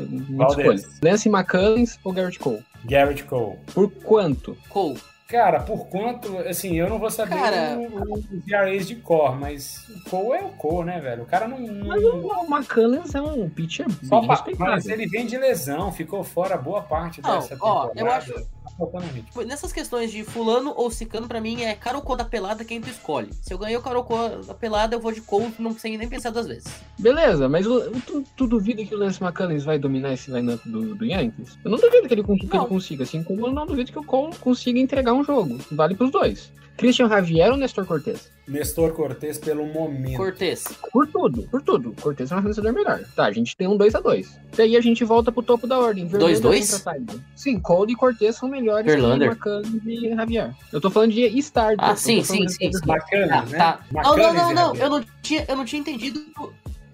escolha. Lance McCullers ou Garrett Cole? Garrett Cole. Por quanto? Cole. Cara, por quanto, assim, eu não vou saber Cara... os VRAs de cor, mas o Cole é o Cole, né, velho? O cara não. não... Mas o, o McCullers é um pitcher Só bem pra... Mas ele vem de lesão, ficou fora boa parte Não, dessa ó, temporada. eu acho-. Tipo, Nessas questões de fulano ou cicano, pra mim, é Carocô da pelada quem tu escolhe. Se eu ganhei o Carocô da pelada, eu vou de Cole, não sem nem pensar duas vezes. Beleza, mas o- tu, tu duvida que o Lance McCullers vai dominar esse lineup do, do Yankees? Eu não duvido que ele, que ele consiga, assim como eu não duvido que o Cole consiga entregar um jogo. Vale pros dois. Christian Javier ou Nestor Cortez? Nestor Cortez pelo momento. Cortez. Por tudo, por tudo. Cortez é um arremessador melhor. Tá, a gente tem um 2x2. Daí a gente volta pro topo da ordem. Verlander 2-2? contra Tyler. Sim, Cole e Cortez são melhores Verlander. que McCullers e Javier. Eu tô falando de starter. Ah, tô sim, sim, sim, sim. Bacana, Tá, né? tá. Não, Bacana não, não, não. Javier. Eu não tinha, eu não tinha entendido.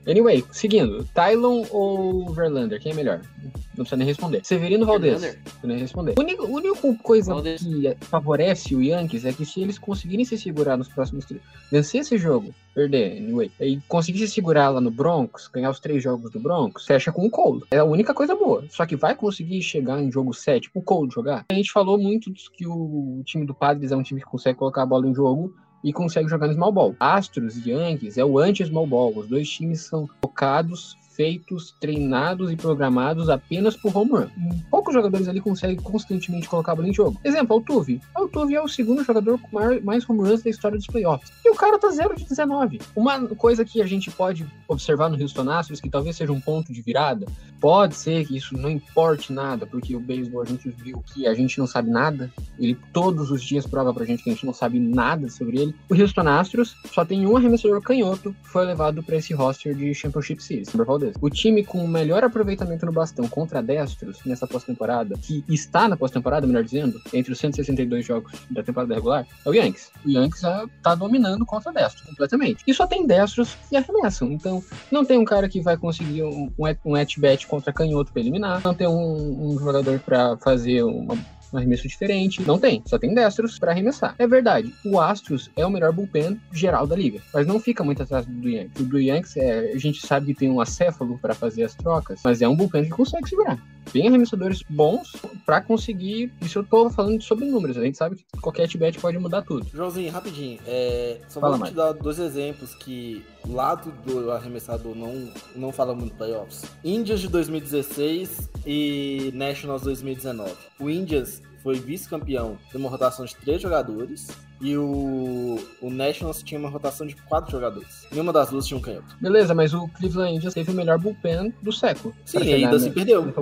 Anyway, seguindo. Tylon ou Verlander? Quem é melhor? Não precisa nem responder. Severino Valdez. Verlander. Não precisa nem responder. A única, coisa Valdez. que favorece o Yankees é que se eles conseguirem se segurar nos próximos três, vencer esse jogo, perder, anyway, e conseguir se segurar lá no Broncos, ganhar os três jogos do Broncos, fecha com o Cole. É a única coisa boa. Só que vai conseguir chegar em jogo 7 o Cole jogar. A gente falou muito que o time do Padres é um time que consegue colocar a bola em jogo e consegue jogar no small ball. Astros e Yankees é o anti-small ball. Os dois times são focados, feitos, treinados e programados apenas por home run. Poucos jogadores ali conseguem constantemente colocar a bola em jogo. Exemplo, Altuve. Altuve é o segundo jogador com mais home runs da história dos playoffs. E o cara tá 0 de 19. Uma coisa que a gente pode observar no Houston Astros, que talvez seja um ponto de virada, pode ser que isso não importe nada, porque o beisebol a gente viu que a gente não sabe nada, ele todos os dias prova pra gente que a gente não sabe nada sobre ele. O Houston Astros só tem um arremessador canhoto que foi levado pra esse roster de Championship Series, O time com o melhor aproveitamento no bastão contra destros nessa pós-temporada, que está na pós-temporada, melhor dizendo, entre os 162 jogos da temporada regular, é o Yankees. O Yankees tá dominando contra destros completamente. E só tem destros que arremessam. Então, não tem um cara que vai conseguir um, um, at- at-bat contra canhoto pra eliminar. Não tem um, um jogador pra fazer uma um arremesso diferente. Não tem, só tem destros para arremessar. É verdade, o Astros é o melhor bullpen geral da liga, mas não fica muito atrás do Yankees. O do Yankees, é, a gente sabe que tem um acéfalo para fazer as trocas, mas é um bullpen que consegue segurar. Tem arremessadores bons para conseguir. Isso eu tô falando sobre números. A gente sabe que qualquer bet pode mudar tudo. Joãozinho, rapidinho. É, só Fala, vou te dar dois exemplos que lado do arremessador não, não fala muito playoffs. Indians de 2016 e Nationals 2019. O Indians foi vice-campeão de uma rotação de três jogadores e o, o Nationals tinha uma rotação de quatro jogadores. Nenhuma das duas tinha um canhoto. Beleza, mas o Cleveland Indians teve o melhor bullpen do século. Sim, Pra ainda assim perdeu.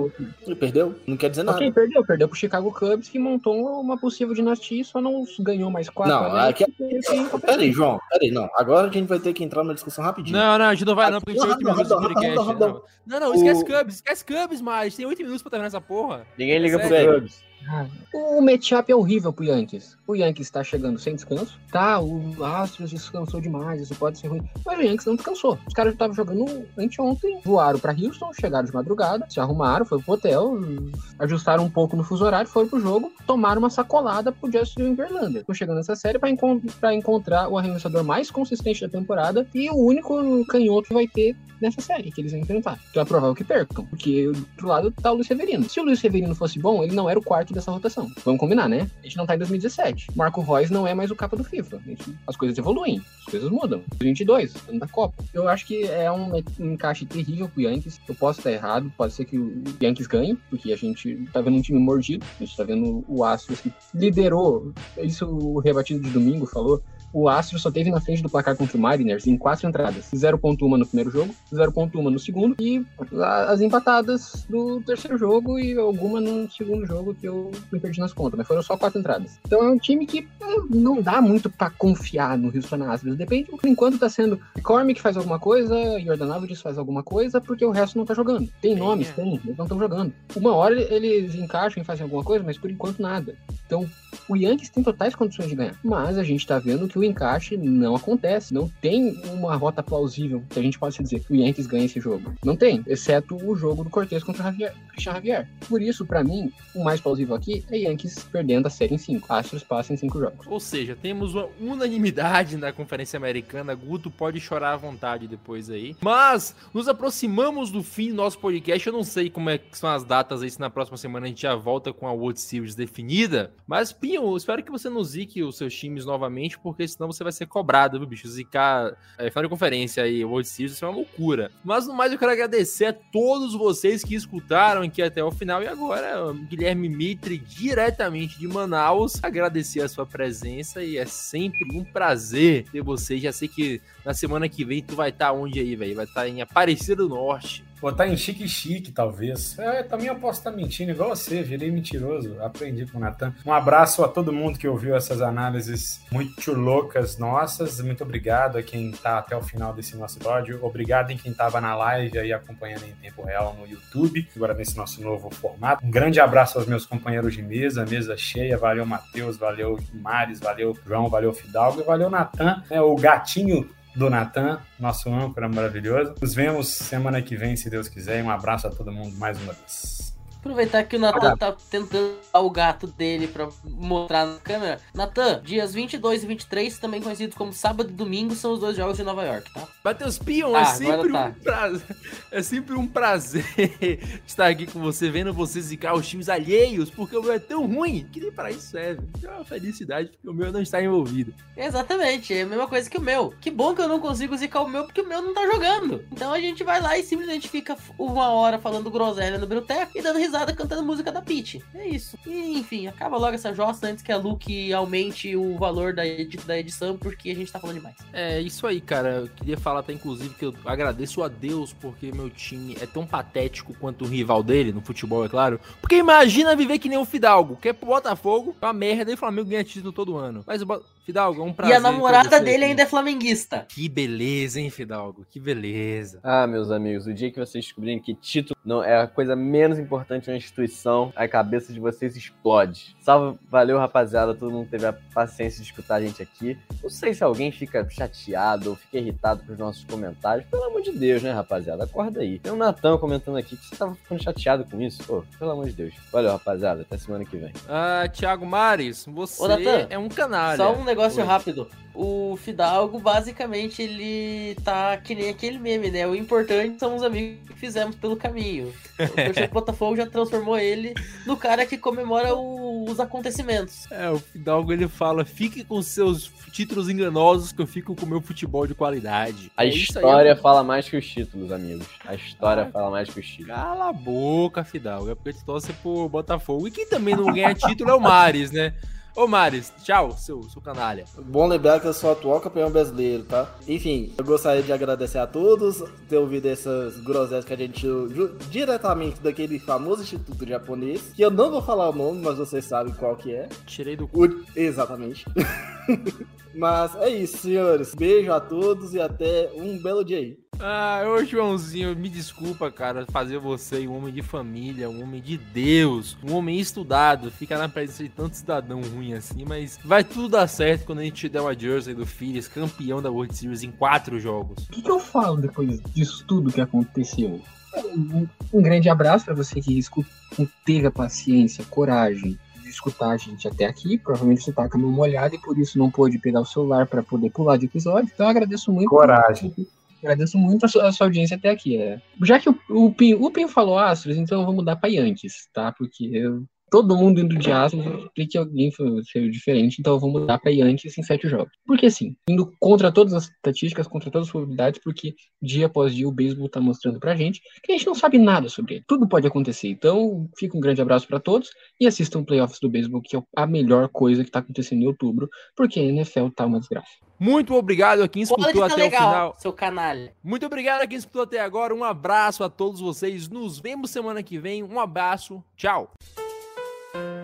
Ele perdeu? Não quer dizer nada. Ok, perdeu, perdeu pro Chicago Cubs, que montou uma possível dinastia e só não ganhou mais quatro. Não, né? aqui- tem Peraí, João, peraí, não. Agora a gente vai ter que entrar numa discussão rapidinho. Não, não, a gente não vai não, porque a gente tem 8 Rapidão, minutos de podcast. Não, não, não, esquece O- Cubs, esquece Cubs, mas tem 8 minutos pra terminar essa porra. Ninguém liga pro Sério? Cubs. O matchup é horrível pro Yankees. O Yankees tá chegando sem descanso. Tá, o Astros descansou demais, isso pode ser ruim. Mas o Yankees não descansou. Os caras estavam jogando anteontem, voaram pra Houston, chegaram de madrugada, se arrumaram, foram pro hotel, ajustaram um pouco no fuso horário, foram pro jogo, tomaram uma sacolada pro Justin Verlander. Estão chegando nessa série pra, encon- pra encontrar o arremessador mais consistente da temporada e o único canhoto que vai ter nessa série que eles vão enfrentar. Então é provável que percam, porque do outro lado tá o Luiz Severino. Se o Luiz Severino fosse bom, ele não era o quarto dessa rotação. Vamos combinar, né? A gente não tá em 2017. Marco Reus não é mais o capa do FIFA. Gente- as coisas evoluem, as coisas mudam. 22, ano da Copa. Eu acho que é um, um encaixe terrível pro Yankees. Eu posso estar errado, pode ser que o Yankees ganhe, porque a gente tá vendo um time mordido, a gente tá vendo o Astros que liderou, isso o rebatido de domingo falou, o Astros só teve na frente do placar contra o Mariners em quatro entradas. 0.1 no primeiro jogo, 0.1 no segundo e as empatadas do terceiro jogo e alguma no segundo jogo que eu me perdi nas contas, mas foram só quatro entradas. Então é um time que é, não dá muito pra confiar no Houston Astros. Depende, por enquanto tá sendo Cormick faz alguma coisa, Jordan Alvarez faz alguma coisa, porque o resto não tá jogando. Tem nomes, é. tem, eles não estão jogando. Uma hora eles encaixam e fazem alguma coisa, mas por enquanto nada. Então, o Yankees tem totais condições de ganhar. Mas a gente tá vendo que o encaixe não acontece. Não tem uma rota plausível que a gente possa dizer que o Yankees ganha esse jogo. Não tem, exceto o jogo do Cortez contra o Javier. Por isso, pra mim, o mais plausível aqui é Yankees perdendo a série em 5. Astros passa em 5 jogos. Ou seja, temos uma unanimidade na Conferência Americana. Guto pode chorar à vontade depois aí. Mas nos aproximamos do fim do nosso podcast. Eu não sei como é que são as datas aí, se na próxima semana a gente já volta com a World Series definida. Mas, Pinho, espero que você não zique os seus times novamente, porque senão você vai ser cobrado, viu, bicho? Zicar é, final de conferência aí, World Series, isso é uma loucura. Mas no mais, eu quero agradecer a todos vocês que escutaram aqui até o final. E agora, Guilherme Mitre, diretamente de Manaus, agradecer a sua presença e é sempre um prazer ter você. Já sei que na semana que vem tu vai estar onde aí, velho? Vai estar em Aparecida do Norte. Botar em chique-chique, talvez. É, também eu posso estar mentindo, igual você, virei mentiroso. Aprendi com o Natan. Um abraço a todo mundo que ouviu essas análises muito loucas nossas. Muito obrigado a quem tá até o final desse nosso episódio. Obrigado em quem tava na live aí acompanhando em tempo real no YouTube, agora nesse nosso novo formato. Um grande abraço aos meus companheiros de mesa, mesa cheia. Valeu, Matheus, valeu, Mares, valeu, João, valeu, Fidalgo e valeu, Natan, né, o gatinho do Natan, nosso âncora maravilhoso. Nos vemos semana que vem, se Deus quiser. Um abraço a todo mundo mais uma vez. Aproveitar que o Natan tá tentando dar o gato dele pra mostrar na câmera. Natan, dias 22 e 23, também conhecidos como sábado e domingo, são os dois jogos de Nova York, tá? Matheus Pion, Ah, é sempre tá. um prazer. É sempre um prazer estar aqui com você, vendo você zicar os times alheios, porque o meu é tão ruim que nem para isso serve. É uma felicidade porque o meu não está envolvido. Exatamente, é a mesma coisa que o meu. Que bom que eu não consigo zicar o meu porque o meu não tá jogando. Então a gente vai lá e simplesmente fica uma hora falando groselha no Bruteco e dando risada cantando música da Peach. É isso. E enfim, acaba logo essa jossa antes que a Luke aumente o valor da, edi da edição porque a gente tá falando demais. É isso aí, cara. Eu queria falar até, inclusive, que eu agradeço a Deus porque meu time é tão patético quanto o rival dele, no futebol, é claro. Porque imagina viver que nem o Fidalgo, que é pro Botafogo, é uma merda, e o Flamengo ganha título todo ano. Mas o Bo- Fidalgo, é um prazer. e a namorada você dele aqui. ainda é flamenguista. Que beleza, hein, Fidalgo? Que beleza. Ah, meus amigos, o dia que vocês descobrirem que título não é a coisa menos importante uma instituição, a cabeça de vocês explode. Salve, valeu rapaziada, todo mundo teve a paciência de escutar a gente aqui. Não sei se alguém fica chateado ou fica irritado com os nossos comentários. Pelo amor de Deus, né, rapaziada? Acorda aí. Tem o Natan comentando aqui que você tava ficando chateado com isso. Pô, pelo amor de Deus. Valeu, rapaziada. Até semana que vem. Ah, Thiago Mares, você Ô, Natan, é um canalha. Só um negócio Oi. rápido. O Fidalgo, basicamente, ele tá que nem aquele meme, né? O importante são os amigos que fizemos pelo caminho. O torcedor do Botafogo já transformou ele no cara que comemora o- os acontecimentos. É, o Fidalgo ele fala: fique com seus títulos enganosos que eu fico com o meu futebol de qualidade. A É aí, história amor. fala mais que os títulos, amigos. A história Ah. fala mais que os títulos. Cala a boca, Fidalgo. É porque tu torce pro Botafogo. E quem também não ganha título é o Mares, né? Ô, Mares, tchau, seu, seu canalha. Bom lembrar que eu sou atual campeão brasileiro, tá? Enfim, eu gostaria de agradecer a todos ter ouvido essas groselhas que a gente tirou diretamente daquele famoso instituto japonês, que eu não vou falar o nome, mas vocês sabem qual que é. Tirei do cu. O- Exatamente. mas é isso, senhores. Beijo a todos e até um belo dia aí. Ah, ô Joãozinho, me desculpa, cara, fazer você um homem de família, um homem de Deus, um homem estudado, ficar na presença de tanto cidadão ruim assim, mas vai tudo dar certo quando a gente te der uma jersey do Phillies, campeão da World Series em quatro jogos. O que, que eu falo depois disso tudo que aconteceu? Um, um grande abraço para você que escu- teve a paciência, coragem escutar a gente até aqui. Provavelmente você tá com a mão molhada e por isso não pôde pegar o celular para poder pular de episódio. Então eu agradeço muito. Coragem. Agradeço muito a sua, a sua audiência até aqui. É. Já que o, o, Pinho, o Pinho falou Astros, então eu vou mudar para Yankees, tá? Porque eu- todo mundo indo de Astros, eu queria que alguém fosse diferente, então eu vou mudar para Yankees em sete jogos. Porque assim, indo contra todas as estatísticas, contra todas as probabilidades, porque dia após dia o beisebol tá mostrando pra gente que a gente não sabe nada sobre ele. Tudo pode acontecer. Então, fica um grande abraço para todos e assistam playoffs do beisebol, que é a melhor coisa que tá acontecendo em outubro, porque a NFL tá uma desgraça. Muito obrigado a quem escutou até legal, o final. seu canalha. Muito obrigado a quem escutou até agora. Um abraço a todos vocês. Nos vemos semana que vem. Um abraço. Tchau. thank you